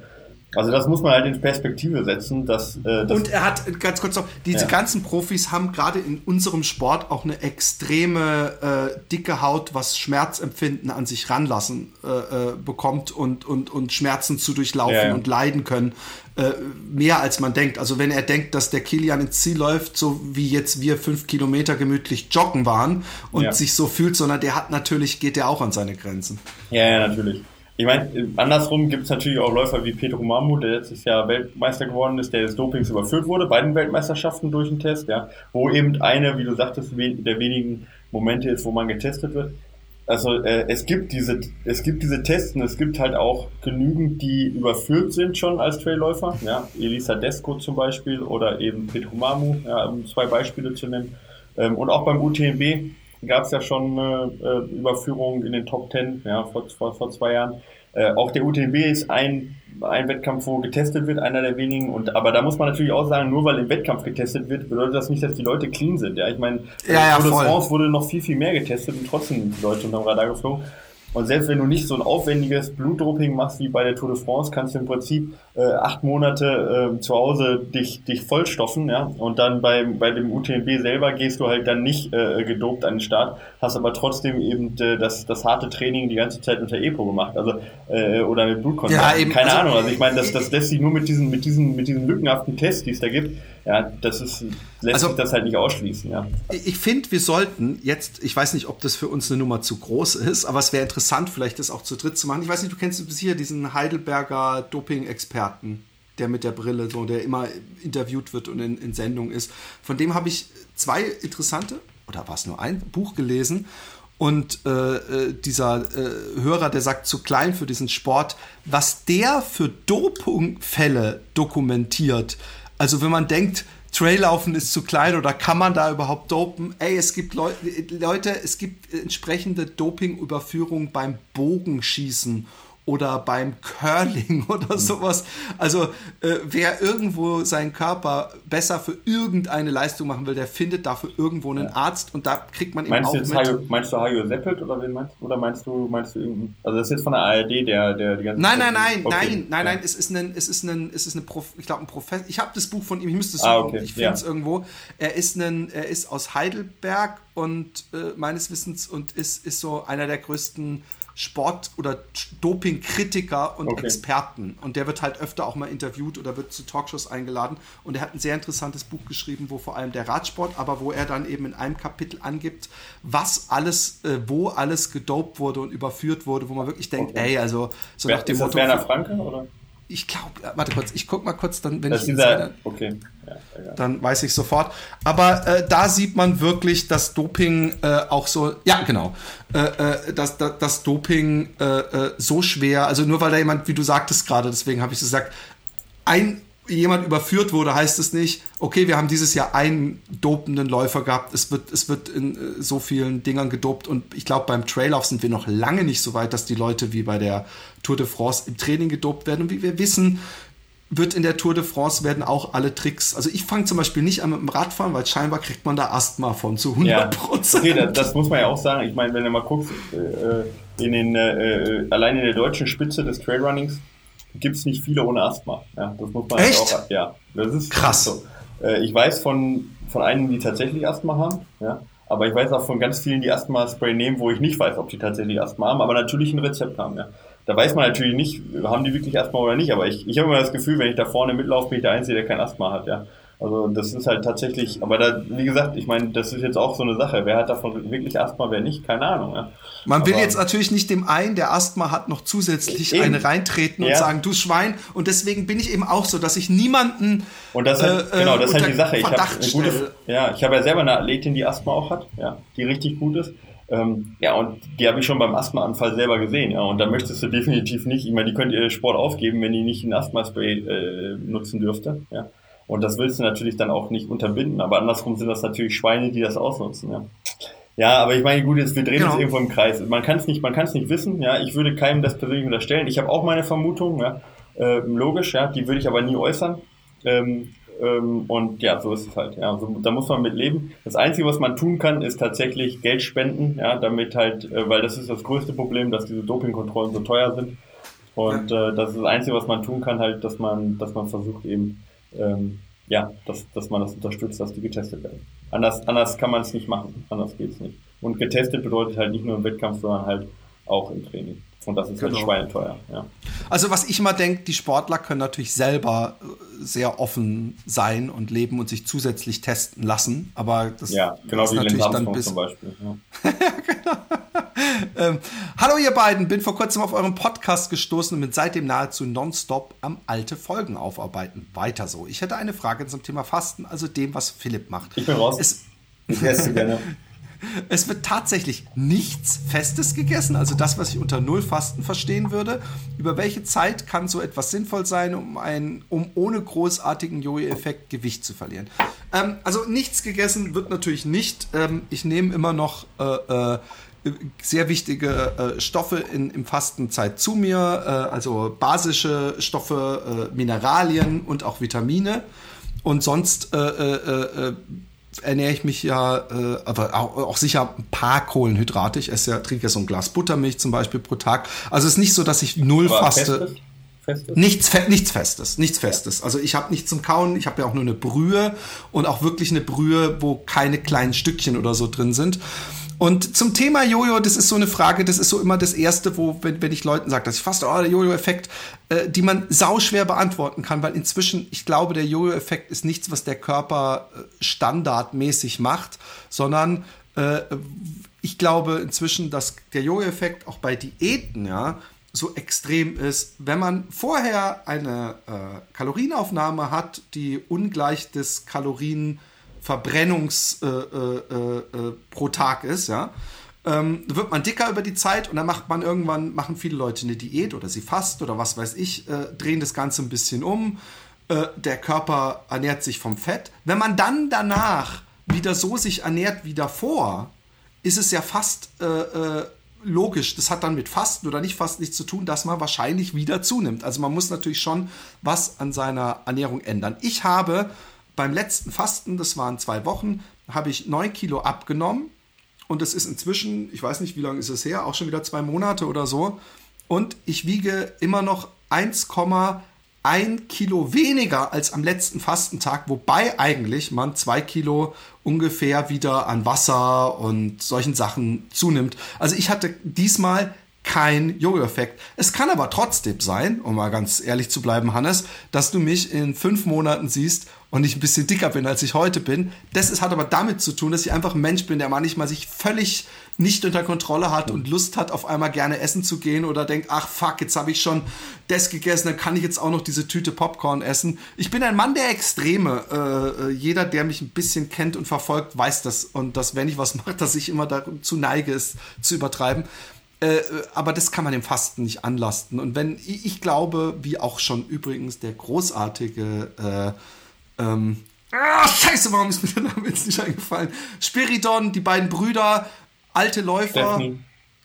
Also das muss man halt in Perspektive setzen. Dass, äh, das und er hat, ganz kurz noch, diese ja. ganzen Profis haben gerade in unserem Sport auch eine extreme äh, dicke Haut, was Schmerzempfinden an sich ranlassen äh, äh bekommt und, und, und Schmerzen zu durchlaufen ja, ja. und leiden können. Äh, mehr als man denkt. Also wenn er denkt, dass der Kilian ins Ziel läuft, so wie jetzt wir fünf Kilometer gemütlich joggen waren und sich so fühlt, sondern der hat natürlich, geht der auch an seine Grenzen. Ja, ja, natürlich. Ich meine, andersrum gibt es natürlich auch Läufer wie Pedro Mamu, der letztes Jahr Weltmeister geworden ist, der des Dopings überführt wurde bei den Weltmeisterschaften durch den Test, ja, wo eben eine, wie du sagtest, der wenigen Momente ist, wo man getestet wird. Also äh, es gibt diese, es gibt diese Tests und es gibt halt auch genügend, die überführt sind schon als Trailläufer, ja, Elisa Desco zum Beispiel oder eben Pedro Mamu, ja, um zwei Beispiele zu nennen. Ähm, und auch beim UTMB gab es ja schon eine äh, Überführung in den Top Ten, ja, vor, vor, vor zwei Jahren. Äh, auch der UTMB ist ein, ein Wettkampf, wo getestet wird, einer der wenigen. Und aber da muss man natürlich auch sagen, nur weil im Wettkampf getestet wird, bedeutet das nicht, dass die Leute clean sind. Ja, ich meine, ja, ja, Tour de France wurde noch viel, viel mehr getestet und trotzdem die Leute unterm Radar geflogen. Und selbst wenn du nicht so ein aufwendiges Blutdoping machst wie bei der Tour de France, kannst du im Prinzip äh, acht Monate äh, zu Hause dich, dich vollstoffen, ja. Und dann bei, bei dem UTMB selber gehst du halt dann nicht äh, gedopt an den Start, hast aber trotzdem eben äh, das, das harte Training die ganze Zeit unter EPO gemacht. Also äh, oder mit Blutkontakt. Ja, eben, Keine also, Ahnung. Also ich meine, das, das lässt sich nur mit diesen, mit diesen, mit diesen lückenhaften Tests, die es da gibt, ja, das ist, lässt also, sich das halt nicht ausschließen, ja. Ich finde, wir sollten jetzt, ich weiß nicht, ob das für uns eine Nummer zu groß ist, aber es wäre interessant, vielleicht das auch zu dritt zu machen. Ich weiß nicht, du kennst bis hier diesen Heidelberger Doping-Experten, der mit der Brille, so, der immer interviewt wird und in, in Sendung ist. Von dem habe ich zwei interessante, oder war es nur ein Buch gelesen. Und äh, äh, dieser äh, Hörer, der sagt, zu klein für diesen Sport, was der für Dopingfälle dokumentiert. Also wenn man denkt, Traillaufen ist zu klein oder kann man da überhaupt dopen? Ey, es gibt Leu Leute, es gibt entsprechende Dopingüberführungen beim Bogenschießen oder beim Curling (laughs) oder mhm. sowas. Also äh, wer irgendwo seinen Körper besser für irgendeine Leistung machen will, der findet dafür irgendwo einen. Arzt und da kriegt man eben meinst auch du jetzt mit. Hajo, meinst du Hajo Seppelt oder wen meinst du? Oder meinst du, meinst du irgendeinen? Also das ist jetzt von der ARD, der, der die ganze Nein, nein, nein, okay. nein, nein, nein, es ist ein, es ist ein, es ist eine Prof, ich glaube ein Professor. Ich habe das Buch von ihm, ich müsste es ah, okay. ich finde es ja. irgendwo. Er ist ein, er ist aus Heidelberg und äh, meines Wissens und ist, ist so einer der größten Sport- oder Doping-Kritiker und okay. Experten. Und der wird halt öfter auch mal interviewt oder wird zu Talkshows eingeladen. Und er hat ein sehr interessantes Buch geschrieben, wo vor allem der Radsport, aber wo er dann eben in einem Kapitel angibt, was alles, äh, wo alles gedopt wurde und überführt wurde, wo man wirklich denkt, okay. ey, also so Wer, nach dem ist Motto. Das Werner Franke, oder? Ich glaube, warte kurz, ich guck mal kurz, dann, wenn das ich dieser, okay. Ja, dann weiß ich sofort. Aber äh, da sieht man wirklich, dass Doping äh, auch so, ja genau, äh, äh dass, dass, dass Doping äh, äh, so schwer, also nur weil da jemand, wie du sagtest gerade, deswegen habe ich gesagt, ein jemand überführt wurde, heißt es nicht, okay, wir haben dieses Jahr einen dopenden Läufer gehabt, es wird, es wird in äh, so vielen Dingern gedopt und ich glaube, beim Trailauf sind wir noch lange nicht so weit, dass die Leute wie bei der Tour de France im Training gedopt werden. Und wie wir wissen, wird in der Tour de France werden auch alle Tricks. Also ich fange zum Beispiel nicht an mit dem Radfahren, weil scheinbar kriegt man da Asthma von zu 100 Prozent. Ja. Okay, das, das, muss man ja auch sagen. Ich meine, wenn du mal guckst, äh, in den, äh, allein in der deutschen Spitze des Trailrunnings gibt es nicht viele ohne Asthma. Ja, das muss man Echt? auch. Ja, das ist krass. So. Äh, ich weiß von, von einigen, die tatsächlich Asthma haben. Ja, aber ich weiß auch von ganz vielen, die Asthma-Spray nehmen, wo ich nicht weiß, ob die tatsächlich Asthma haben, aber natürlich ein Rezept haben. Ja. Da weiß man natürlich nicht, haben die wirklich Asthma oder nicht, aber ich, ich habe immer das Gefühl, wenn ich da vorne mitlaufe, bin ich der Einzige, der kein Asthma hat. Ja. Also das ist halt tatsächlich, aber da, wie gesagt, ich meine, das ist jetzt auch so eine Sache. Wer hat davon wirklich Asthma, wer nicht? Keine Ahnung. Ja. Man will jetzt natürlich nicht dem einen, der Asthma hat, noch zusätzlich eben. eine reintreten und ja. sagen, du Schwein. Und deswegen bin ich eben auch so, dass ich niemanden. Und das halt, äh, genau, das ist halt die Sache. Ich habe ja, ich habe ja selber eine Athletin, die Asthma auch hat, ja, die richtig gut ist. Ähm, ja, und die habe ich schon beim Asthmaanfall selber gesehen. Ja, und da möchtest du (laughs) definitiv nicht, ich meine, die könnt ihr Sport aufgeben, wenn die nicht ein Asthma-Spray äh, nutzen dürfte. Ja. Und das willst du natürlich dann auch nicht unterbinden. Aber andersrum sind das natürlich Schweine, die das ausnutzen. Ja, ja aber ich meine, gut, jetzt, wir drehen genau. uns irgendwo im Kreis. Man kann es nicht, man kann es nicht wissen. Ja, ich würde keinem das persönlich unterstellen. Ich habe auch meine Vermutung. Ja, äh, logisch. Ja, die würde ich aber nie äußern. Ähm, ähm, und ja, so ist es halt. Ja, also, da muss man mit leben. Das Einzige, was man tun kann, ist tatsächlich Geld spenden. Ja, damit halt, äh, weil das ist das größte Problem, dass diese Dopingkontrollen so teuer sind. Und äh, das ist das Einzige, was man tun kann, halt, dass man, dass man versucht eben ähm, ja, dass, dass man das unterstützt, dass die getestet werden. Anders, anders kann man es nicht machen, anders geht es nicht. Und getestet bedeutet halt nicht nur im Wettkampf, sondern halt auch im Training. Und das ist halt genau. halt schweineteuer. Ja. Also was ich immer denke, die Sportler können natürlich selber äh, sehr offen sein und leben und sich zusätzlich testen lassen. Aber das ja, genau ist wie natürlich dann bis zum Beispiel. Ja. genau. (laughs) ähm, hallo ihr beiden, bin vor kurzem auf euren Podcast gestoßen und bin seitdem nahezu nonstop am alte Folgen aufarbeiten. Weiter so. Ich hätte eine Frage zum Thema Fasten, also dem, was Philipp macht. Ich bin raus. Es, ich esse gerne. (laughs) Es wird tatsächlich nichts Festes gegessen, also das, was ich unter Nullfasten verstehen würde. Über welche Zeit kann so etwas sinnvoll sein, um, ein, um ohne großartigen Jojo-Effekt Gewicht zu verlieren? Ähm, also nichts gegessen wird natürlich nicht. Ähm, ich nehme immer noch äh, äh, sehr wichtige äh, Stoffe in, im Fastenzeit zu mir, äh, also basische Stoffe, äh, Mineralien und auch Vitamine. Und sonst äh, ernähre ich mich ja, äh, aber auch, auch, sicher ein paar Kohlenhydrate. Ich esse ja, trinke ja so ein Glas Buttermilch zum Beispiel pro Tag. Also es ist nicht so, dass ich null aber faste. Festes? Festes? Nichts, nichts Festes, nichts Festes. Also ich habe nichts zum Kauen, ich habe ja auch nur eine Brühe und auch wirklich eine Brühe, wo keine kleinen Stückchen oder so drin sind. Und zum Thema Jojo, das ist so eine Frage, das ist so immer das Erste, wo, wenn, wenn ich Leuten sage, dass ich fast, oh, der Jojo-Effekt, äh, die man sauschwer beantworten kann, weil inzwischen, ich glaube, der Jojo-Effekt ist nichts, was der Körper äh, standardmäßig macht, sondern äh, ich glaube inzwischen, dass der Jojo-Effekt auch bei Diäten, ja, so extrem ist, wenn man vorher eine äh, Kalorienaufnahme hat, die ungleich des Kalorien Verbrennungs äh, äh, äh, pro Tag ist, ja, ähm, wird man dicker über die Zeit und dann macht man irgendwann, machen viele Leute eine Diät oder sie fast oder was weiß ich, äh, drehen das Ganze ein bisschen um. Äh, der Körper ernährt sich vom Fett. Wenn man dann danach wieder so sich ernährt wie davor, ist es ja fast äh, logisch. Das hat dann mit Fasten oder nicht Fasten nichts zu tun, dass man wahrscheinlich wieder zunimmt. Also man muss natürlich schon was an seiner Ernährung ändern. Ich habe beim letzten Fasten, das waren zwei Wochen, habe ich neun Kilo abgenommen. Und es ist inzwischen, ich weiß nicht, wie lange ist es her, auch schon wieder zwei Monate oder so. Und ich wiege immer noch 1,1 Kilo weniger als am letzten Fastentag, wobei eigentlich man zwei Kilo ungefähr wieder an Wasser und solchen Sachen zunimmt. Also ich hatte diesmal kein Jojo-Effekt. Es kann aber trotzdem sein, um mal ganz ehrlich zu bleiben, Hannes, dass du mich in fünf Monaten siehst und ich ein bisschen dicker bin, als ich heute bin. Das ist, hat aber damit zu tun, dass ich einfach ein Mensch bin, der manchmal sich völlig nicht unter Kontrolle hat und Lust hat, auf einmal gerne essen zu gehen oder denkt, ach fuck, jetzt habe ich schon das gegessen, dann kann ich jetzt auch noch diese Tüte Popcorn essen. Ich bin ein Mann der Extreme. Äh, äh jeder, der mich ein bisschen kennt und verfolgt, weiß das. Und dass, wenn ich was (laughs) mache, dass ich immer dazu neige, es zu übertreiben. Äh, aber das kann man dem Fasten nicht anlasten. Und wenn, ich, ich glaube, wie auch schon übrigens der großartige äh, ähm, ah, scheiße, warum ist mir der Name jetzt nicht eingefallen? Spiridon, die beiden Brüder, alte Läufer. Stephanie.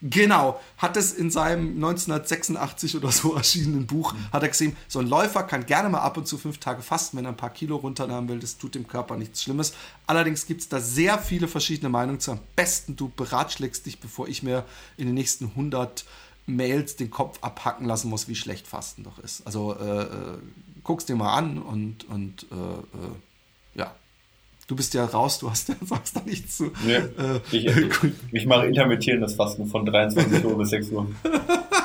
Genau, hat es in seinem 1986 oder so erschienenen Buch, mhm. hat er gesehen, so ein Läufer kann gerne mal ab und zu fünf Tage fasten, wenn er ein paar Kilo runternehmen will, das tut dem Körper nichts Schlimmes. Allerdings gibt es da sehr viele verschiedene Meinungen zu. Am besten du beratschlägst dich, bevor ich mir in den nächsten 100 Mails den Kopf abhacken lassen muss, wie schlecht Fasten doch ist. Also äh, äh, guck's dir mal an und, und äh, äh ja, Du bist ja raus, du hast (laughs) ja, sagst da nichts zu. Nee, äh, ich, ich, ich mache intermittierendes Fasten von 23 Uhr bis 6 Uhr. (laughs)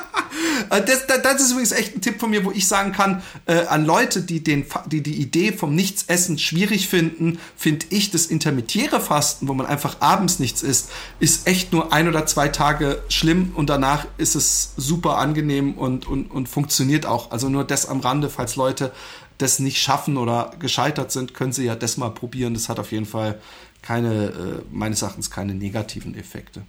Äh, das, das, das, ist übrigens echt ein Tipp von mir, wo ich sagen kann, äh, an Leute, die, den, die die Idee vom Nichtsessen schwierig finden, finde ich das intermittiere Fasten, wo man einfach abends nichts isst, ist echt nur ein oder zwei Tage schlimm und danach ist es super angenehm und, und, und funktioniert auch. Also nur das am Rande, falls Leute das nicht schaffen oder gescheitert sind, können sie ja das mal probieren. Das hat auf jeden Fall keine, äh, meines Erachtens keine negativen Effekte.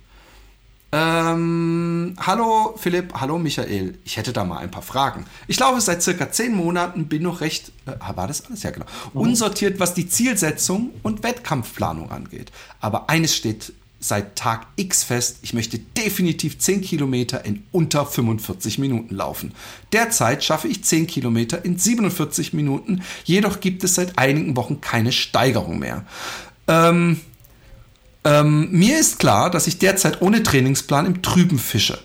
Ähm, hallo Philipp, hallo Michael. Ich hätte da mal ein paar Fragen. Ich glaube, seit circa zehn Monaten bin noch recht, äh, war das alles? Ja, genau. Mhm. Unsortiert, was die Zielsetzung und Wettkampfplanung angeht. Aber eines steht seit Tag X fest, ich möchte definitiv 10 Kilometer in unter 45 Minuten laufen. Derzeit schaffe ich 10 Kilometer in 47 Minuten, jedoch gibt es seit einigen Wochen keine Steigerung mehr. Ähm, ähm, mir ist klar, dass ich derzeit ohne Trainingsplan im Trüben fische.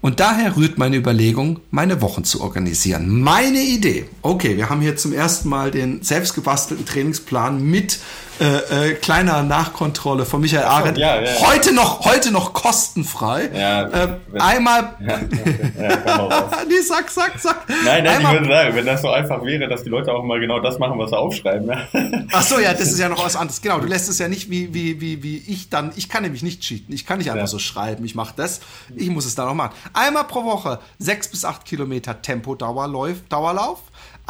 Und daher rührt meine Überlegung, meine Wochen zu organisieren. Meine Idee. Okay, wir haben hier zum ersten Mal den selbstgebastelten Trainingsplan mit äh, äh, kleiner Nachkontrolle von Michael Arendt. Ja, ja, heute noch, heute noch kostenfrei. Ja, äh, einmal. (laughs) Ja, (laughs) nee, sag, sag, sag. Nein, nein, einmal, ich würde sagen, wenn das so einfach wäre, dass die Leute auch mal genau das machen, was sie aufschreiben. Ja. (laughs) Ach so, ja, das ist ja noch was anderes. Genau, du lässt es ja nicht wie, wie, wie, wie ich dann. Ich kann nämlich nicht cheaten. Ich kann nicht einfach so schreiben. Ich mache das. Ich muss es dann auch machen. Einmal pro Woche sechs bis acht Kilometer Tempo-Dauerlauf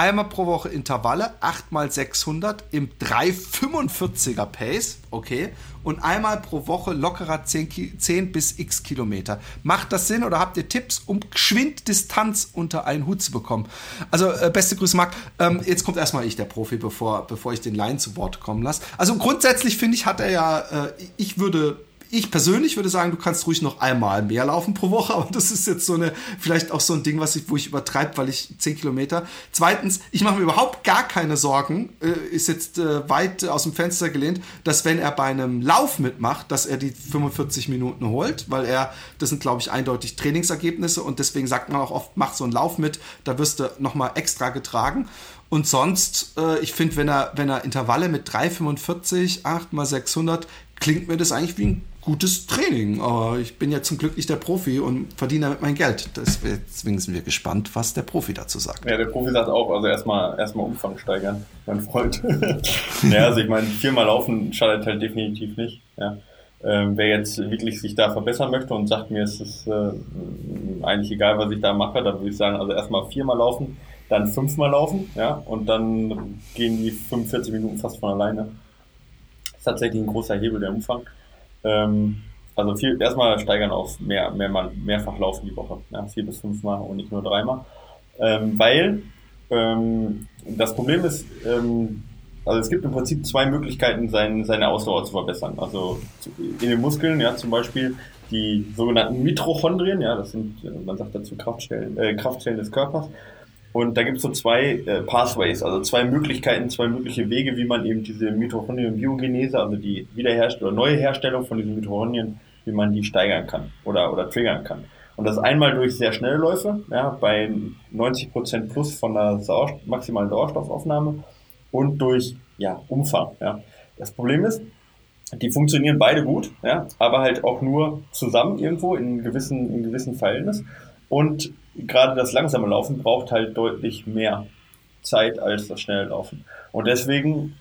einmal pro Woche Intervalle, 8 mal 600 im 345er Pace, okay, und einmal pro Woche lockerer 10, 10 bis x Kilometer. Macht das Sinn oder habt ihr Tipps, um geschwind Distanz unter einen Hut zu bekommen? Also, äh, beste Grüße, Marc. Ähm, jetzt kommt erstmal ich, der Profi, bevor, bevor ich den Laien zu Wort kommen lasse. Also, grundsätzlich finde ich, hat er ja, äh, ich würde ich persönlich würde sagen, du kannst ruhig noch einmal mehr laufen pro Woche, (laughs) aber das ist jetzt so eine, vielleicht auch so ein Ding, was ich, wo ich übertreibe, weil ich 10 Kilometer. Zweitens, ich mache mir überhaupt gar keine Sorgen, äh, ist jetzt äh, weit aus dem Fenster gelehnt, dass wenn er bei einem Lauf mitmacht, dass er die 45 Minuten holt, weil er, das sind glaube ich eindeutig Trainingsergebnisse und deswegen sagt man auch oft, mach so einen Lauf mit, da wirst du nochmal extra getragen. Und sonst, äh, ich finde, wenn er, wenn er Intervalle mit 3,45, 8 mal 600, klingt mir das eigentlich wie ein gutes Training. Aber ich bin ja zum Glück nicht der Profi und verdiene damit mein Geld. Deswegen sind wir gespannt, was der Profi dazu sagt. Ja, der Profi sagt auch, also erstmal erstmal Umfang steigern, mein Freund. (laughs) ja, also ich meine, viermal laufen schadet halt definitiv nicht. Ja. Ähm, wer jetzt wirklich sich da verbessern möchte und sagt mir, es ist äh, eigentlich egal, was ich da mache, dann würde ich sagen, also erstmal viermal laufen, dann fünfmal laufen, ja, und dann gehen die 45 Minuten fast von alleine. Das ist tatsächlich ein großer Hebel, der Umfang. Ähm, also viel, erstmal steigern auf mehr, mehr, mehrfach laufen die Woche, ja, vier bis fünfmal und nicht nur dreimal. Ähm, weil ähm, das Problem ist, ähm, also es gibt im Prinzip zwei Möglichkeiten, sein, seine Ausdauer zu verbessern. Also in den Muskeln, ja, zum Beispiel die sogenannten Mitochondrien, ja, das sind, man sagt dazu Kraftstellen, äh, Kraftstellen des Körpers. Und da gibt es so zwei äh, Pathways, also zwei Möglichkeiten, zwei mögliche Wege, wie man eben diese Mitochondrien-Biogenese, also die Wiederherstellung oder neue Herstellung von diesen Mitochondrien, wie man die steigern kann oder, oder triggern kann. Und das einmal durch sehr schnelle Läufe, ja, bei 90% plus von der Sauerstoff, maximalen Sauerstoffaufnahme und durch ja, Umfang. Ja. Das Problem ist, die funktionieren beide gut, ja, aber halt auch nur zusammen irgendwo in gewissen, in gewissen Verhältnis. Und gerade das langsame Laufen braucht halt deutlich mehr Zeit als das schnelle Laufen. Und deswegen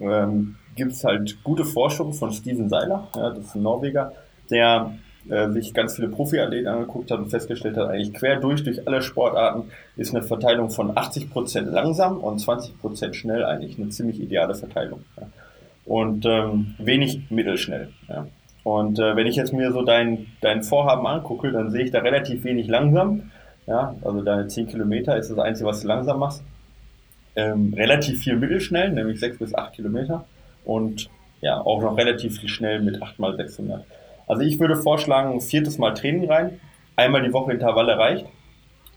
ähm, gibt es halt gute Forschung von Steven Seiler, ja, das ist ein Norweger, der äh, sich ganz viele Profiathleten angeguckt hat und festgestellt hat, eigentlich quer durch, durch alle Sportarten ist eine Verteilung von 80% langsam und 20% schnell eigentlich eine ziemlich ideale Verteilung. Ja. Und ähm, wenig mittelschnell. Ja. Und äh, wenn ich jetzt mir so dein, dein Vorhaben angucke, dann sehe ich da relativ wenig langsam. Ja, also deine 10 Kilometer ist das Einzige, was du langsam machst. Ähm, relativ viel mittelschnell, nämlich 6 bis 8 Kilometer. Und ja, auch noch relativ schnell mit 8 mal 600. Also ich würde vorschlagen, viertes Mal Training rein. Einmal die Woche Intervalle reicht.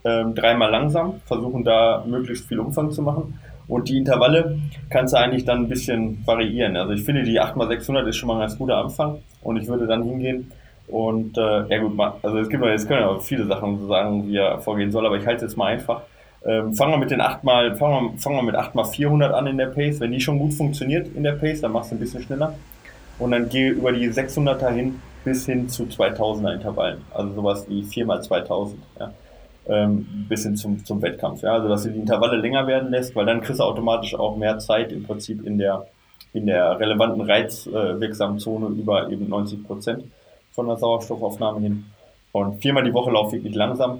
Ähm, dreimal langsam. Versuchen da möglichst viel Umfang zu machen. Und die Intervalle kannst du eigentlich dann ein bisschen variieren. Also ich finde, die 8x600 ist schon mal ein ganz guter Anfang. Und ich würde dann hingehen und, äh, ja gut, also es gibt jetzt können ja auch viele Sachen so sagen, wie er vorgehen soll, aber ich halte es jetzt mal einfach. Ähm, fangen wir mit den 8 mal, fangen wir, fangen wir mit 8 mal 400 an in der Pace. Wenn die schon gut funktioniert in der Pace, dann machst du ein bisschen schneller. Und dann geh über die 600er hin bis hin zu 2000er Intervallen. Also sowas wie 4 mal 2000, ja. Ähm, bis hin zum, zum Wettkampf, ja. Also, dass du die Intervalle länger werden lässt, weil dann kriegst du automatisch auch mehr Zeit im Prinzip in der, in der relevanten reizwirksamen Zone über eben 90 Prozent von der Sauerstoffaufnahme hin. Und viermal die Woche lauf wirklich langsam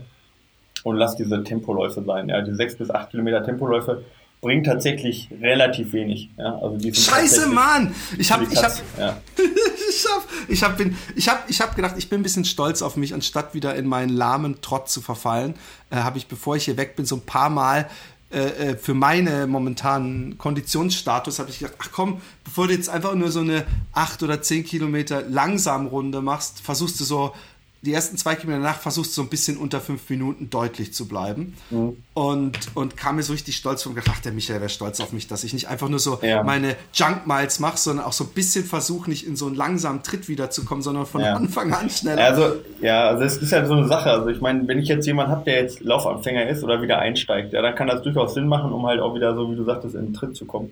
und lass diese Tempoläufe sein. Ja, die sechs bis acht Kilometer Tempoläufe bringt tatsächlich relativ wenig. Ja, also die Scheiße, Mann! Ich habe ich hab, ja. (laughs) ich hab, ich hab, bin, ich hab, ich hab gedacht, ich bin ein bisschen stolz auf mich, anstatt wieder in meinen lahmen Trott zu verfallen, äh, habe ich, bevor ich hier weg bin, so ein paar Mal äh, äh, für meine momentanen Konditionsstatus habe ich gedacht, ach komm, bevor du jetzt einfach nur so eine 8 oder 10 Kilometer langsam Runde machst, versuchst du so die ersten zwei Kilometer danach versuchst du so ein bisschen unter fünf Minuten deutlich zu bleiben. Mhm. Und, und kam mir so richtig stolz von, ach, der Michael wäre stolz auf mich, dass ich nicht einfach nur so ja. meine Junk Miles mache, sondern auch so ein bisschen versuche, nicht in so einen langsamen Tritt wiederzukommen, sondern von ja. Anfang an schneller. Also, ja, also es ist ja so eine Sache. Also ich meine, wenn ich jetzt jemanden habe, der jetzt Laufanfänger ist oder wieder einsteigt, ja, dann kann das durchaus Sinn machen, um halt auch wieder, so wie du sagtest, in den Tritt zu kommen.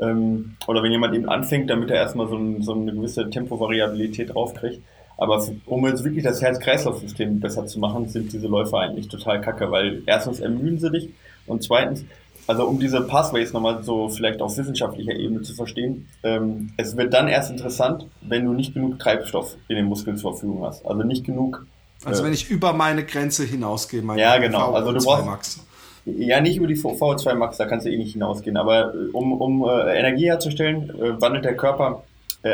Ähm, oder wenn jemand eben anfängt, damit er erstmal so, ein, so eine gewisse Tempovariabilität draufkriegt. Aber um jetzt wirklich das Herz-Kreislauf-System besser zu machen, sind diese Läufe eigentlich total kacke, weil erstens ermüden sie dich und zweitens, also um diese Pathways nochmal so vielleicht auf wissenschaftlicher Ebene zu verstehen, ähm, es wird dann erst interessant, wenn du nicht genug Treibstoff in den Muskeln zur Verfügung hast. Also nicht genug. Also äh, wenn ich über meine Grenze hinausgehe, meine Ja, genau. also du brauchst, Max. Ja, nicht über die VO2 Max, da kannst du eh nicht hinausgehen. Aber äh, um, um äh, Energie herzustellen, äh, wandelt der Körper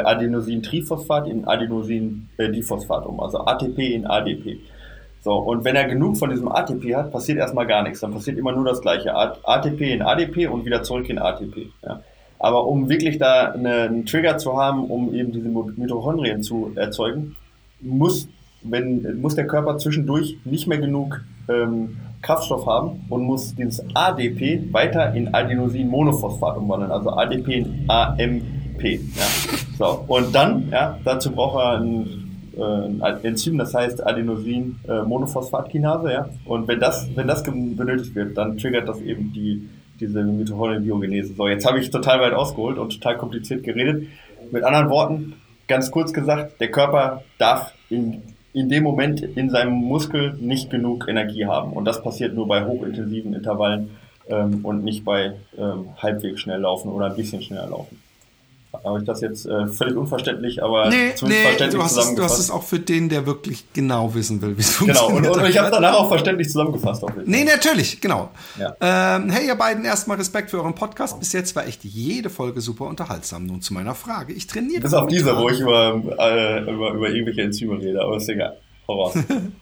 Adenosin-Triphosphat in Adenosin-Diphosphat um, also ATP in ADP. So, und wenn er genug von diesem ATP hat, passiert erstmal gar nichts. Dann passiert immer nur das Gleiche. ATP in ADP und wieder zurück in ATP. Ja. Aber um wirklich da eine, einen Trigger zu haben, um eben diese Mitochondrien zu erzeugen, muss, wenn, muss der Körper zwischendurch nicht mehr genug ähm, Kraftstoff haben und muss dieses ADP weiter in Adenosinmonophosphat umwandeln, also ADP in AMP. Ja. So, und dann, ja, dazu braucht er ein, äh, ein Enzym, das heißt Adenosin-Monophosphatkinase, ja. Und wenn das, wenn das benötigt wird, dann triggert das eben die, diese Mitochondrienbiogenese. So, jetzt habe ich total weit ausgeholt und total kompliziert geredet. Mit anderen Worten, ganz kurz gesagt, der Körper darf in in dem Moment in seinem Muskel nicht genug Energie haben. Und das passiert nur bei hochintensiven Intervallen ähm, und nicht bei ähm, halbwegs schnell laufen oder ein bisschen schneller laufen. Habe ich das jetzt äh, völlig unverständlich, aber nee, zumindest nee, verständlich du hast zusammengefasst. Es, du hast es auch für den, der wirklich genau wissen will, wie es funktioniert. Genau, und, und ich habe danach auch verständlich zusammengefasst. Auch nee, natürlich, genau. Ja. Ähm, hey, ihr beiden, erstmal Respekt für euren Podcast. Bis jetzt war echt jede Folge super unterhaltsam. Nun zu meiner Frage. Ich trainiere. Bis auf diese, wo ich über, äh, über, über irgendwelche Enzyme rede, aber ist egal.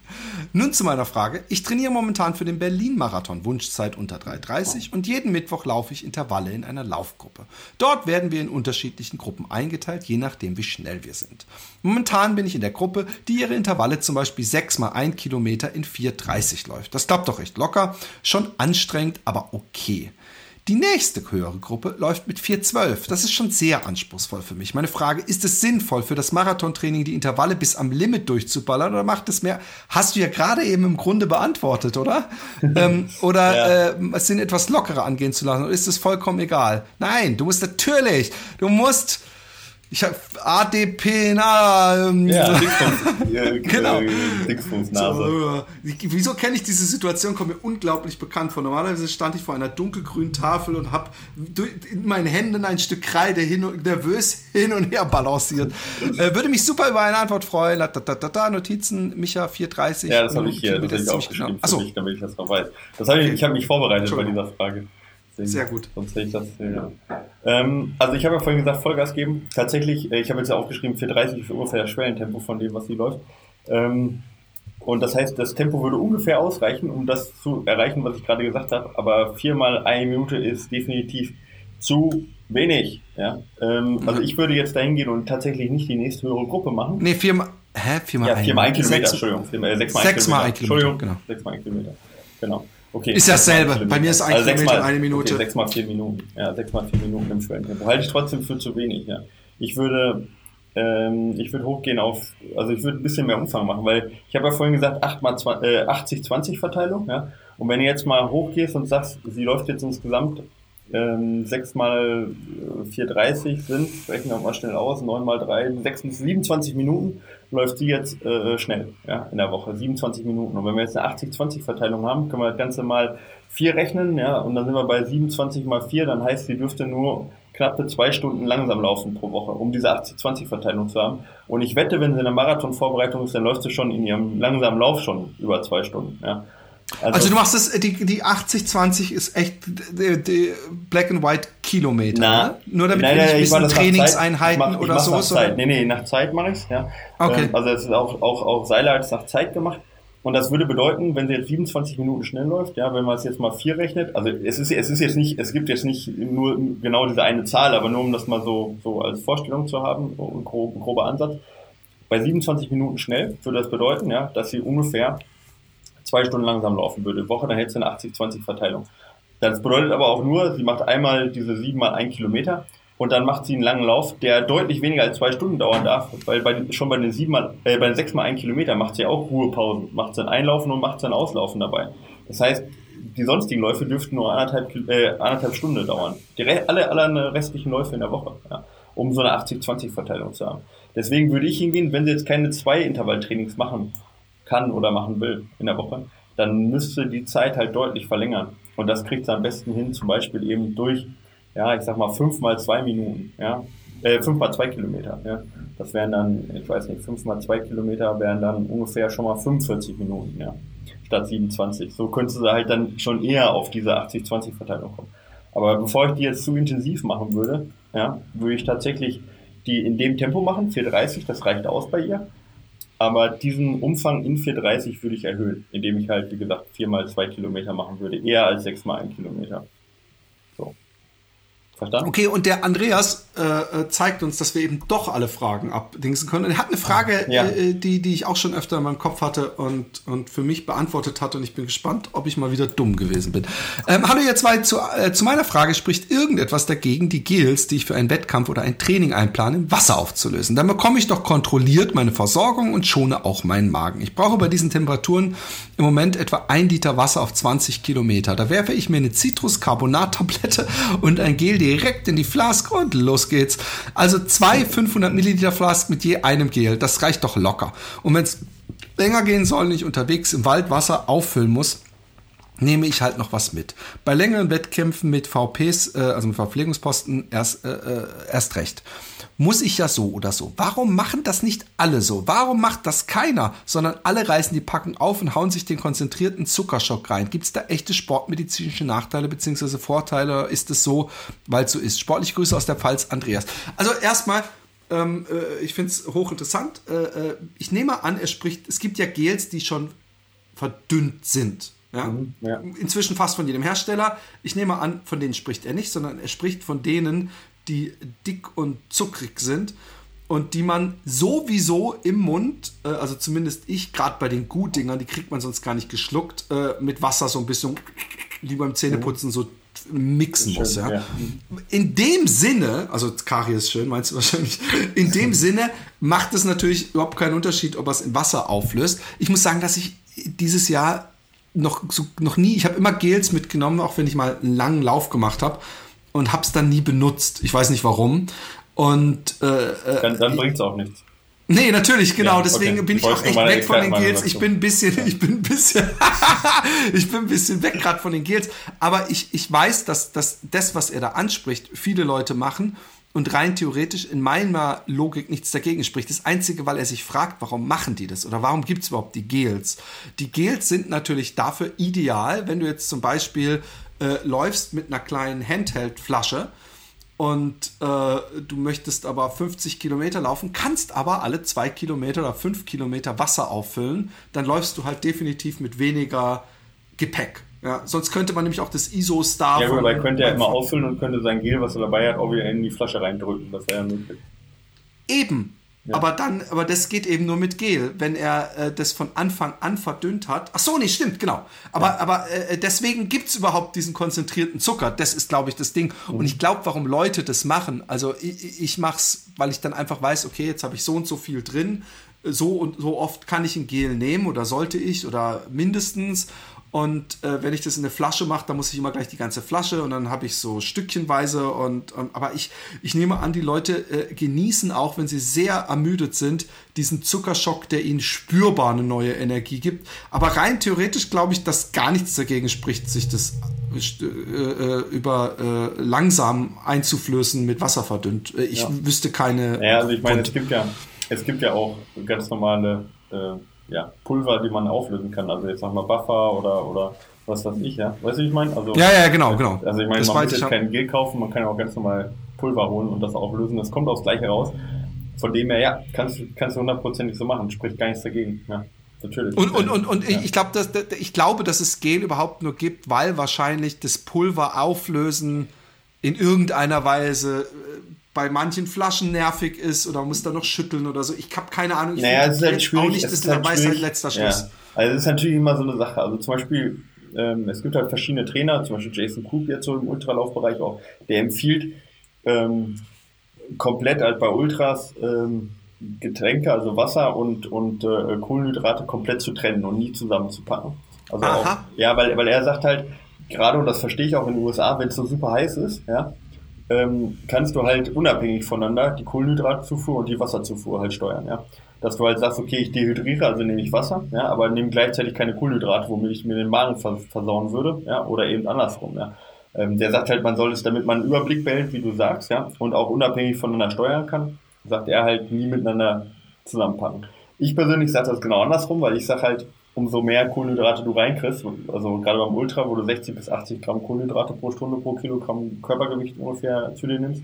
(laughs) Nun zu meiner Frage. Ich trainiere momentan für den Berlin-Marathon, Wunschzeit unter 3,30 und jeden Mittwoch laufe ich Intervalle in einer Laufgruppe. Dort werden wir in unterschiedlichen Gruppen eingeteilt, je nachdem, wie schnell wir sind. Momentan bin ich in der Gruppe, die ihre Intervalle zum Beispiel 6 mal 1 Kilometer in 4,30 läuft. Das klappt doch recht locker, schon anstrengend, aber okay. Die nächste höhere Gruppe läuft mit 4,12. Das ist schon sehr anspruchsvoll für mich. Meine Frage, ist es sinnvoll für das Marathontraining die Intervalle bis am Limit durchzuballern oder macht es mehr? Hast du ja gerade eben im Grunde beantwortet, oder? (laughs) ähm, oder ja. äh, es sind etwas lockerer angehen zu lassen oder ist es vollkommen egal? Nein, du musst natürlich, du musst ich habe ADP, na, ähm, ja, (laughs) genau. So, wieso kenne ich diese Situation? Kommt mir unglaublich bekannt vor. Normalerweise stand ich vor einer dunkelgrünen Tafel und habe in meinen Händen ein Stück Kreide hin und, nervös (laughs) hin und her balanciert. äh, würde mich super über eine Antwort freuen. Da, da, da, da Notizen, Micha 430. Ja, das habe ich hier, das habe ich aufgeschrieben, genau. für mich, damit ich das noch weiß. Das hab ich, ich habe mich vorbereitet bei dieser Frage. Sehr gut. Sonst hätte ich das. Ja. Ähm, also ich habe ja vorhin gesagt, Vollgas geben. Tatsächlich, äh, ich habe jetzt ja aufgeschrieben, 430 ist ungefähr das Schwellentempo von dem, was sie läuft. Ähm, und das heißt, das Tempo würde ungefähr ausreichen, um das zu erreichen, was ich gerade gesagt habe. Aber viermal eine Minute ist definitiv zu wenig. Ja? Ähm, also ich würde jetzt dahin gehen und tatsächlich nicht die nächste höhere Gruppe machen. Nee, viermal. Hä? Viermal ja, viermal ein Kilometer, sechs, Entschuldigung. Viermal, äh, sechsmal, sechsmal ein Kilometer. Entschuldigung, genau. Sechsmal ein Kilometer. Genau. Okay, ist dasselbe. Bei mir ist ein also Kilometer mal, eine Minute. Okay, sechs mal vier Minuten. Ja, sechs mal vier Minuten im Schwellentempo. Halte ich trotzdem für zu wenig. Ja. Ich würde, ähm, ich würde hochgehen auf, also ich würde ein bisschen mehr Umfang machen, weil ich habe ja vorhin gesagt, 8 mal äh, 80-20 Verteilung. Ja. Und wenn du jetzt mal hochgehst und sagst, sie läuft jetzt insgesamt ähm, 6 mal 4,30 sind, rechnen wir mal schnell aus, 9 mal 3, 6 bis 27 Minuten läuft sie jetzt äh, schnell ja, in der Woche, 27 Minuten. Und wenn wir jetzt eine 80-20-Verteilung haben, können wir das Ganze mal 4 rechnen, ja, und dann sind wir bei 27 mal 4, dann heißt, sie dürfte nur knappe zwei Stunden langsam laufen pro Woche, um diese 80-20-Verteilung zu haben. Und ich wette, wenn sie in der Marathonvorbereitung ist, dann läuft sie schon in ihrem langsamen Lauf schon über zwei Stunden. Ja. Also, also, du machst das, die, die 80-20 ist echt die, die Black and White Kilometer. Na, ne? Nur damit nein, wir nicht wissen, Trainingseinheiten oder so. Nach Zeit. Nee, nee, nach Zeit mache ich es, ja. Okay. Ähm, also es ist auch, auch, auch Seiler hat es nach Zeit gemacht. Und das würde bedeuten, wenn sie jetzt 27 Minuten schnell läuft, ja, wenn man es jetzt mal vier rechnet, also es ist, es ist jetzt nicht, es gibt jetzt nicht nur genau diese eine Zahl, aber nur um das mal so, so als Vorstellung zu haben, ein grob, grober Ansatz. Bei 27 Minuten schnell würde das bedeuten, ja, dass sie ungefähr zwei Stunden langsam laufen würde. Woche, dann hätte sie eine 80-20-Verteilung. Das bedeutet aber auch nur, sie macht einmal diese sieben mal ein Kilometer und dann macht sie einen langen Lauf, der deutlich weniger als zwei Stunden dauern darf, weil bei, schon bei den sieben mal, äh, bei den sechs mal ein Kilometer macht sie auch Ruhepausen, macht sie ein Einlaufen und macht sie ein Auslaufen dabei. Das heißt, die sonstigen Läufe dürften nur anderthalb, äh, anderthalb Stunden dauern. Die alle, alle restlichen Läufe in der Woche, ja, um so eine 80-20-Verteilung zu haben. Deswegen würde ich hingehen, wenn sie jetzt keine zwei Intervalltrainings machen kann oder machen will in der Woche, dann müsste die Zeit halt deutlich verlängern. Und das kriegt sie am besten hin, zum Beispiel eben durch, ja, ich sag mal, fünf mal zwei Minuten, ja, äh, fünf mal zwei Kilometer, ja. Das wären dann, ich weiß nicht, fünf mal zwei Kilometer wären dann ungefähr schon mal 45 Minuten, ja, statt 27. So könntest du halt dann schon eher auf diese 80-20-Verteilung kommen. Aber bevor ich die jetzt zu intensiv machen würde, ja, würde ich tatsächlich die in dem Tempo machen, 4,30, das reicht aus bei ihr. Aber diesen Umfang in 430 würde ich erhöhen, indem ich halt, wie gesagt, 4 mal 2 Kilometer machen würde, eher als 6 mal 1 Kilometer. Verstanden? Okay, und der Andreas äh, äh, zeigt uns, dass wir eben doch alle Fragen abdingsen können. Und er hat eine Frage, Ja. äh, die, die ich auch schon öfter in meinem Kopf hatte und, und für mich beantwortet hatte. Und ich bin gespannt, ob ich mal wieder dumm gewesen bin. Ähm, hallo ihr zwei, zu, äh, zu meiner Frage spricht irgendetwas dagegen, die Gels, die ich für einen Wettkampf oder ein Training einplane, im Wasser aufzulösen. Dann bekomme ich doch kontrolliert meine Versorgung und schone auch meinen Magen. Ich brauche bei diesen Temperaturen im Moment etwa ein Liter Wasser auf 20 Kilometer. Da werfe ich mir eine Zitruscarbonat-Tablette und ein Gel direkt in die Flask und los geht's. Also zwei 500 Milliliter Flask mit je einem Gel. Das reicht doch locker. Und wenn es länger gehen soll und ich unterwegs im Wald Wasser auffüllen muss, nehme ich halt noch was mit. Bei längeren Wettkämpfen mit VPs, äh, also mit Verpflegungsposten, erst, äh, äh, erst recht. Muss ich ja so oder so. Warum machen das nicht alle so? Warum macht das keiner, sondern alle reißen die Packung auf und hauen sich den konzentrierten Zuckerschock rein? Gibt es da echte sportmedizinische Nachteile bzw. Vorteile? Ist es so, weil es so ist? Sportliche Grüße aus der Pfalz, Andreas. Also erstmal, ähm, äh, ich finde es hochinteressant. Äh, äh, ich nehme an, er spricht, es gibt ja Gels, die schon verdünnt sind. Ja? Mhm, ja. Inzwischen fast von jedem Hersteller. Ich nehme an, von denen spricht er nicht, sondern er spricht von denen, die dick und zuckrig sind und die man sowieso im Mund, äh, also zumindest ich, gerade bei den Gutdingern, die kriegt man sonst gar nicht geschluckt, äh, mit Wasser so ein bisschen wie beim Zähneputzen so mixen muss. Schön, Ja? ja. In dem Sinne, also Kari ist schön, meinst du wahrscheinlich, in dem (laughs) Sinne macht es natürlich überhaupt keinen Unterschied, ob er es in Wasser auflöst. Ich muss sagen, dass ich dieses Jahr noch, so, noch nie, ich habe immer Gels mitgenommen, auch wenn ich mal einen langen Lauf gemacht habe und habe es dann nie benutzt. Ich weiß nicht warum. Und äh, äh, Dann, dann bringt es auch nichts. Nee, natürlich, genau. Ja, Deswegen okay. bin Ich ich auch echt weg von den Gels. Ich bin ein bisschen, ich bin ein bisschen, ich bin ein bisschen weg gerade von den Gels. Aber ich, ich weiß, dass, dass das, was er da anspricht, viele Leute machen und rein theoretisch in meiner Logik nichts dagegen spricht. Das Einzige, weil er sich fragt, warum machen die das oder warum gibt es überhaupt die Gels? Die Gels sind natürlich dafür ideal, wenn du jetzt zum Beispiel äh, läufst mit einer kleinen Handheld-Flasche und äh, du möchtest aber 50 Kilometer laufen, kannst aber alle zwei Kilometer oder fünf Kilometer Wasser auffüllen, dann läufst du halt definitiv mit weniger Gepäck. Ja, sonst könnte man nämlich auch das ISO-Star Ja, aber er könnte ja immer auffüllen und könnte sein Gel, was er dabei hat, auch wieder in die Flasche reindrücken. Das wäre ja möglich. Eben. Ja. Aber dann, aber das geht eben nur mit Gel, wenn er äh, das von Anfang an verdünnt hat. Ach so, nee, stimmt, genau. Aber, aber äh, deswegen gibt's überhaupt diesen konzentrierten Zucker. Das ist, glaube ich, das Ding. Mhm. Und ich glaube, warum Leute das machen. Also ich, ich mach's, weil ich dann einfach weiß, okay, jetzt habe ich so und so viel drin. So und so oft kann ich ein Gel nehmen oder sollte ich oder mindestens. Und äh, wenn ich das in eine Flasche mache, dann muss ich immer gleich die ganze Flasche und dann habe ich so stückchenweise und, und aber ich, ich nehme an, die Leute äh, genießen auch, wenn sie sehr ermüdet sind, diesen Zuckerschock, der ihnen spürbar eine neue Energie gibt. Aber rein theoretisch glaube ich, dass gar nichts dagegen spricht, sich das äh, äh, über äh, langsam einzuflößen mit Wasser verdünnt. Äh, Ich Ja. wüsste keine. Ja, also ich meine, Grund. es gibt ja, es gibt ja auch ganz normale äh, ja, Pulver, die man auflösen kann. Also jetzt sag mal Buffer oder, oder was weiß ich, ja. Weißt du, wie ich meine? Also, ja, ja, genau, genau. Also ich meine, Das man muss jetzt kein Gel kaufen, man kann ja auch ganz normal Pulver holen und das auflösen. Das kommt aufs Gleiche raus. Von dem her, ja, kannst, du- kannst du hundertprozentig so machen. Spricht gar nichts dagegen. Ja, natürlich. Und, und, und, und ja. ich, dass, dass- ich glaube, dass es Gel überhaupt nur gibt, weil wahrscheinlich das Pulver auflösen in irgendeiner Weise äh, bei manchen Flaschen nervig ist oder muss da noch schütteln oder so. Ich habe keine Ahnung. Ich Naja, es ist halt schwierig. Auch nicht es das ist der halt letzter Schluss. Ja. Also es ist natürlich immer so eine Sache. Also zum Beispiel, ähm, es gibt halt verschiedene Trainer, zum Beispiel Jason Coop jetzt so im Ultralaufbereich auch, der empfiehlt ähm, komplett halt bei Ultras ähm, Getränke, also Wasser und, und äh, Kohlenhydrate komplett zu trennen und nie zusammenzupacken. Also auch, Aha. ja, weil, weil er sagt halt, gerade, und das verstehe ich auch in den USA, wenn es so super heiß ist, ja, ähm, kannst du halt unabhängig voneinander die Kohlenhydratzufuhr und die Wasserzufuhr halt steuern, ja. Dass du halt sagst, okay, ich dehydriere, also nehme ich Wasser, ja, aber nehme gleichzeitig keine Kohlenhydrate, womit ich mir den Magen vers versauen würde, ja, oder eben andersrum, ja. Ähm, der sagt halt, man soll es, damit man einen Überblick behält, wie du sagst, ja, und auch unabhängig voneinander steuern kann, sagt er halt, nie miteinander zusammenpacken. Ich persönlich sage das genau andersrum, weil ich sage halt, umso mehr Kohlenhydrate du reinkriegst, also gerade beim Ultra, wo du 60 bis 80 Gramm Kohlenhydrate pro Stunde pro Kilogramm Körpergewicht ungefähr zu dir nimmst,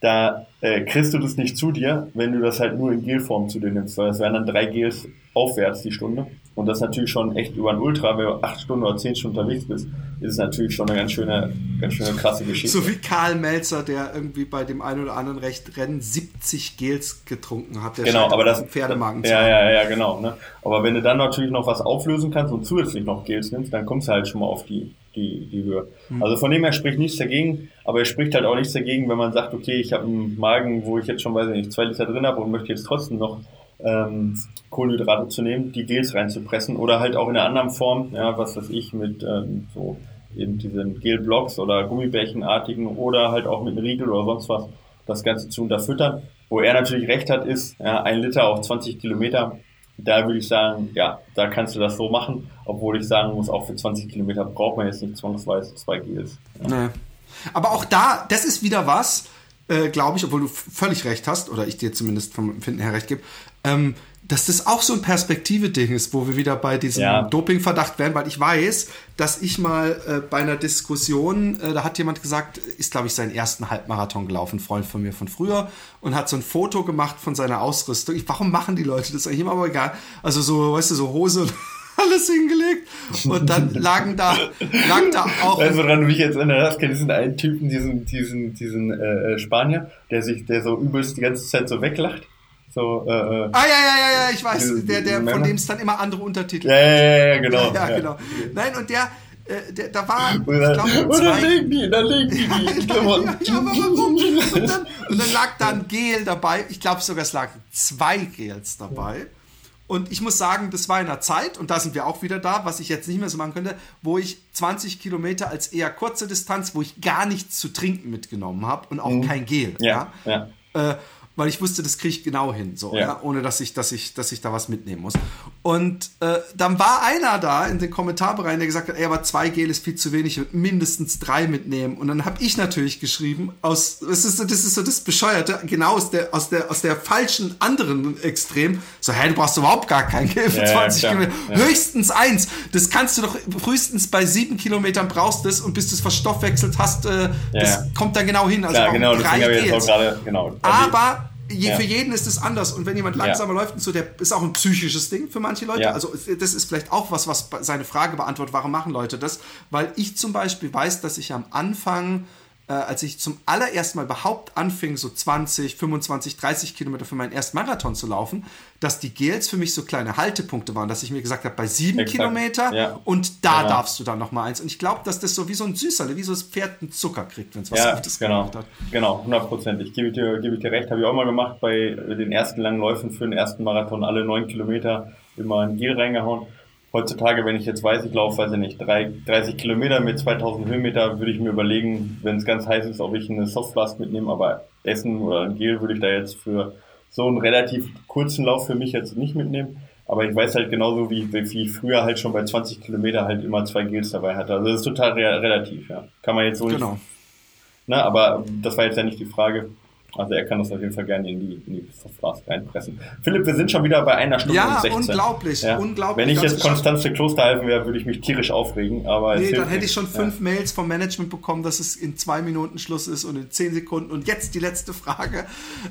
da äh, kriegst du das nicht zu dir, wenn du das halt nur in Gelform zu dir nimmst, weil es wären dann drei Gels aufwärts die Stunde. Und das natürlich schon echt über ein Ultra, wenn du acht Stunden oder zehn Stunden unterwegs bist, ist es natürlich schon eine ganz schöne, ganz schöne krasse Geschichte. So wie Karl Melzer, der irgendwie bei dem einen oder anderen Recht Rennen 70 Gels getrunken hat. Der genau, aber das Pferdemagen ja, ja, ja, genau. Ne? Aber wenn du dann natürlich noch was auflösen kannst und zusätzlich noch Gels nimmst, dann kommst du halt schon mal auf die, die, die Höhe. Mhm. Also von dem her spricht nichts dagegen, aber es spricht halt auch nichts dagegen, wenn man sagt, okay, ich habe einen Magen, wo ich jetzt schon, weiß ich nicht, zwei Liter drin habe und möchte jetzt trotzdem noch ähm, Kohlenhydrate zu nehmen, die Gels reinzupressen oder halt auch in einer anderen Form, ja, was weiß ich, mit ähm, so eben diesen Gelblocks oder Gummibärchenartigen oder halt auch mit einem Riegel oder sonst was das Ganze zu unterfüttern. Wo er natürlich recht hat, ist ja, ein Liter auf 20 Kilometer. Da würde ich sagen, ja, da kannst du das so machen, obwohl ich sagen muss, auch für 20 Kilometer braucht man jetzt nicht zwangsweise zwei Gels. Ja. Nee. Aber auch da, das ist wieder was, äh, glaube ich, obwohl du völlig recht hast, oder ich dir zumindest vom Empfinden her recht gebe, ähm, dass das auch so ein Perspektive-Ding ist, wo wir wieder bei diesem ja. Doping-Verdacht wären, weil ich weiß, dass ich mal äh, bei einer Diskussion, äh, da hat jemand gesagt, ist glaube ich seinen ersten Halbmarathon gelaufen, Freund von mir von früher, und hat so ein Foto gemacht von seiner Ausrüstung. Ich, warum machen die Leute das eigentlich immer, aber egal. Also so, weißt du, so Hose und (laughs) alles hingelegt und dann (laughs) lagen da, lag da auch. Weißt du, woran du mich jetzt erinnerst, kennst diesen einen Typen, diesen, diesen, diesen äh, Spanier, der sich, der so übelst die ganze Zeit so weglacht? So, äh, äh, ah, ja, ja, ja, ja, ich weiß. Der, der, von dem es dann immer andere Untertitel Ja, ja, ja, genau. Ja, ja, genau. Nein, und der, äh, der, da war, und dann, ich glaube, zwei... Dann legen die, dann legen die die ja, ja, aber warum? Und dann, und dann (laughs) lag da ein Gel dabei. Ich glaube sogar, es lagen zwei Gels dabei. Und ich muss sagen, das war in einer Zeit, und da sind wir auch wieder da, was ich jetzt nicht mehr so machen könnte, wo ich 20 Kilometer als eher kurze Distanz, wo ich gar nichts zu trinken mitgenommen habe und auch mhm. kein Gel. Ja. ja. ja. Äh, weil ich wusste, das kriege ich genau hin, so, ja. ja. ohne dass ich, dass ich, dass ich da was mitnehmen muss. Und äh, dann war einer da in den Kommentarbereichen, der gesagt hat, ey, aber zwei Gel ist viel zu wenig, ich mindestens drei mitnehmen. Und dann habe ich natürlich geschrieben, aus, das ist, so, das ist so das Bescheuerte, genau aus der, aus der, aus der falschen anderen Extrem, so, hey, du brauchst überhaupt gar kein Gel für ja, 20 ja, Kilometer. Höchstens eins. Das kannst du doch frühestens bei sieben Kilometern brauchst es und bis du es verstoffwechselt hast, äh, das kommt dann genau hin. Also genau, drei Gels. Grade, genau. Aber je, ja. für jeden ist es anders. Und wenn jemand langsamer ja. läuft und so, der ist auch ein psychisches Ding für manche Leute. Ja. Also das ist vielleicht auch was, was seine Frage beantwortet, warum machen Leute das? Weil ich zum Beispiel weiß, dass ich am Anfang äh, als ich zum allerersten Mal überhaupt anfing, so 20, 25, 30 Kilometer für meinen ersten Marathon zu laufen, dass die Gels für mich so kleine Haltepunkte waren, dass ich mir gesagt habe, bei sieben Exakt. Kilometer ja. und da ja. darfst du dann noch mal eins. Und ich glaube, dass das so wie so ein Süßerle, wie so das Pferd einen Zucker kriegt, wenn es was ja, Gutes genau. gemacht hat. Genau, hundertprozentig. Gebe ich, dir, gebe ich dir recht, habe ich auch mal gemacht bei den ersten langen Läufen für den ersten Marathon, alle neun Kilometer immer ein Gel reingehauen heutzutage, wenn ich jetzt weiß, ich laufe, weiß ich nicht, 30 Kilometer mit 2000 Höhenmeter, würde ich mir überlegen, wenn es ganz heiß ist, ob ich eine Softflask mitnehme, aber Essen oder ein Gel würde ich da jetzt für so einen relativ kurzen Lauf für mich jetzt nicht mitnehmen. Aber ich weiß halt genauso, wie, wie ich früher halt schon bei 20 Kilometer halt immer zwei Gels dabei hatte. Also das ist total re relativ, ja. Kann man jetzt so genau. nicht. Ne, aber das war jetzt ja nicht die Frage. Also er kann das auf jeden Fall gerne in die, in die Softflask reinpressen. Philipp, wir sind schon wieder bei einer Stunde ja, und 16. Unglaublich, ja, unglaublich. Wenn ich jetzt Konstanze Kloster helfen wäre, würde ich mich tierisch aufregen. Aber nee, dann hätte ich schon fünf ja. Mails vom Management bekommen, dass es in zwei Minuten Schluss ist und in zehn Sekunden. Und jetzt die letzte Frage.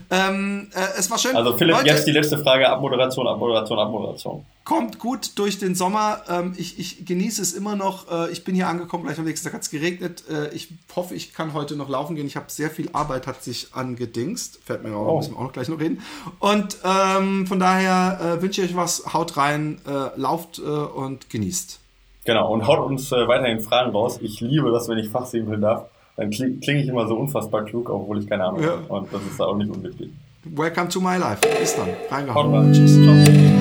Ähm, äh, es war schön. Also Philipp, Leute, jetzt die letzte Frage. Abmoderation, Abmoderation, Abmoderation kommt gut durch den Sommer. Ähm, ich, ich, genieße es immer noch. Äh, ich bin hier angekommen, gleich am nächsten Tag hat es geregnet. Äh, ich hoffe, ich kann heute noch laufen gehen. Ich habe sehr viel Arbeit, hat sich angedingst. Fällt mir auch, oh. müssen wir auch noch gleich noch reden. Und ähm, von daher äh, wünsche ich euch was. Haut rein, äh, lauft äh, und genießt. Genau, und haut uns äh, weiterhin Fragen raus. Ich liebe das, wenn ich fachsimpeln darf. Dann klinge kling ich immer so unfassbar klug, obwohl ich keine Ahnung ja. habe. Und das ist auch nicht unwichtig. Welcome to my life. Bis dann. Reingehauen. Tschüss. Ciao.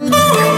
Oh!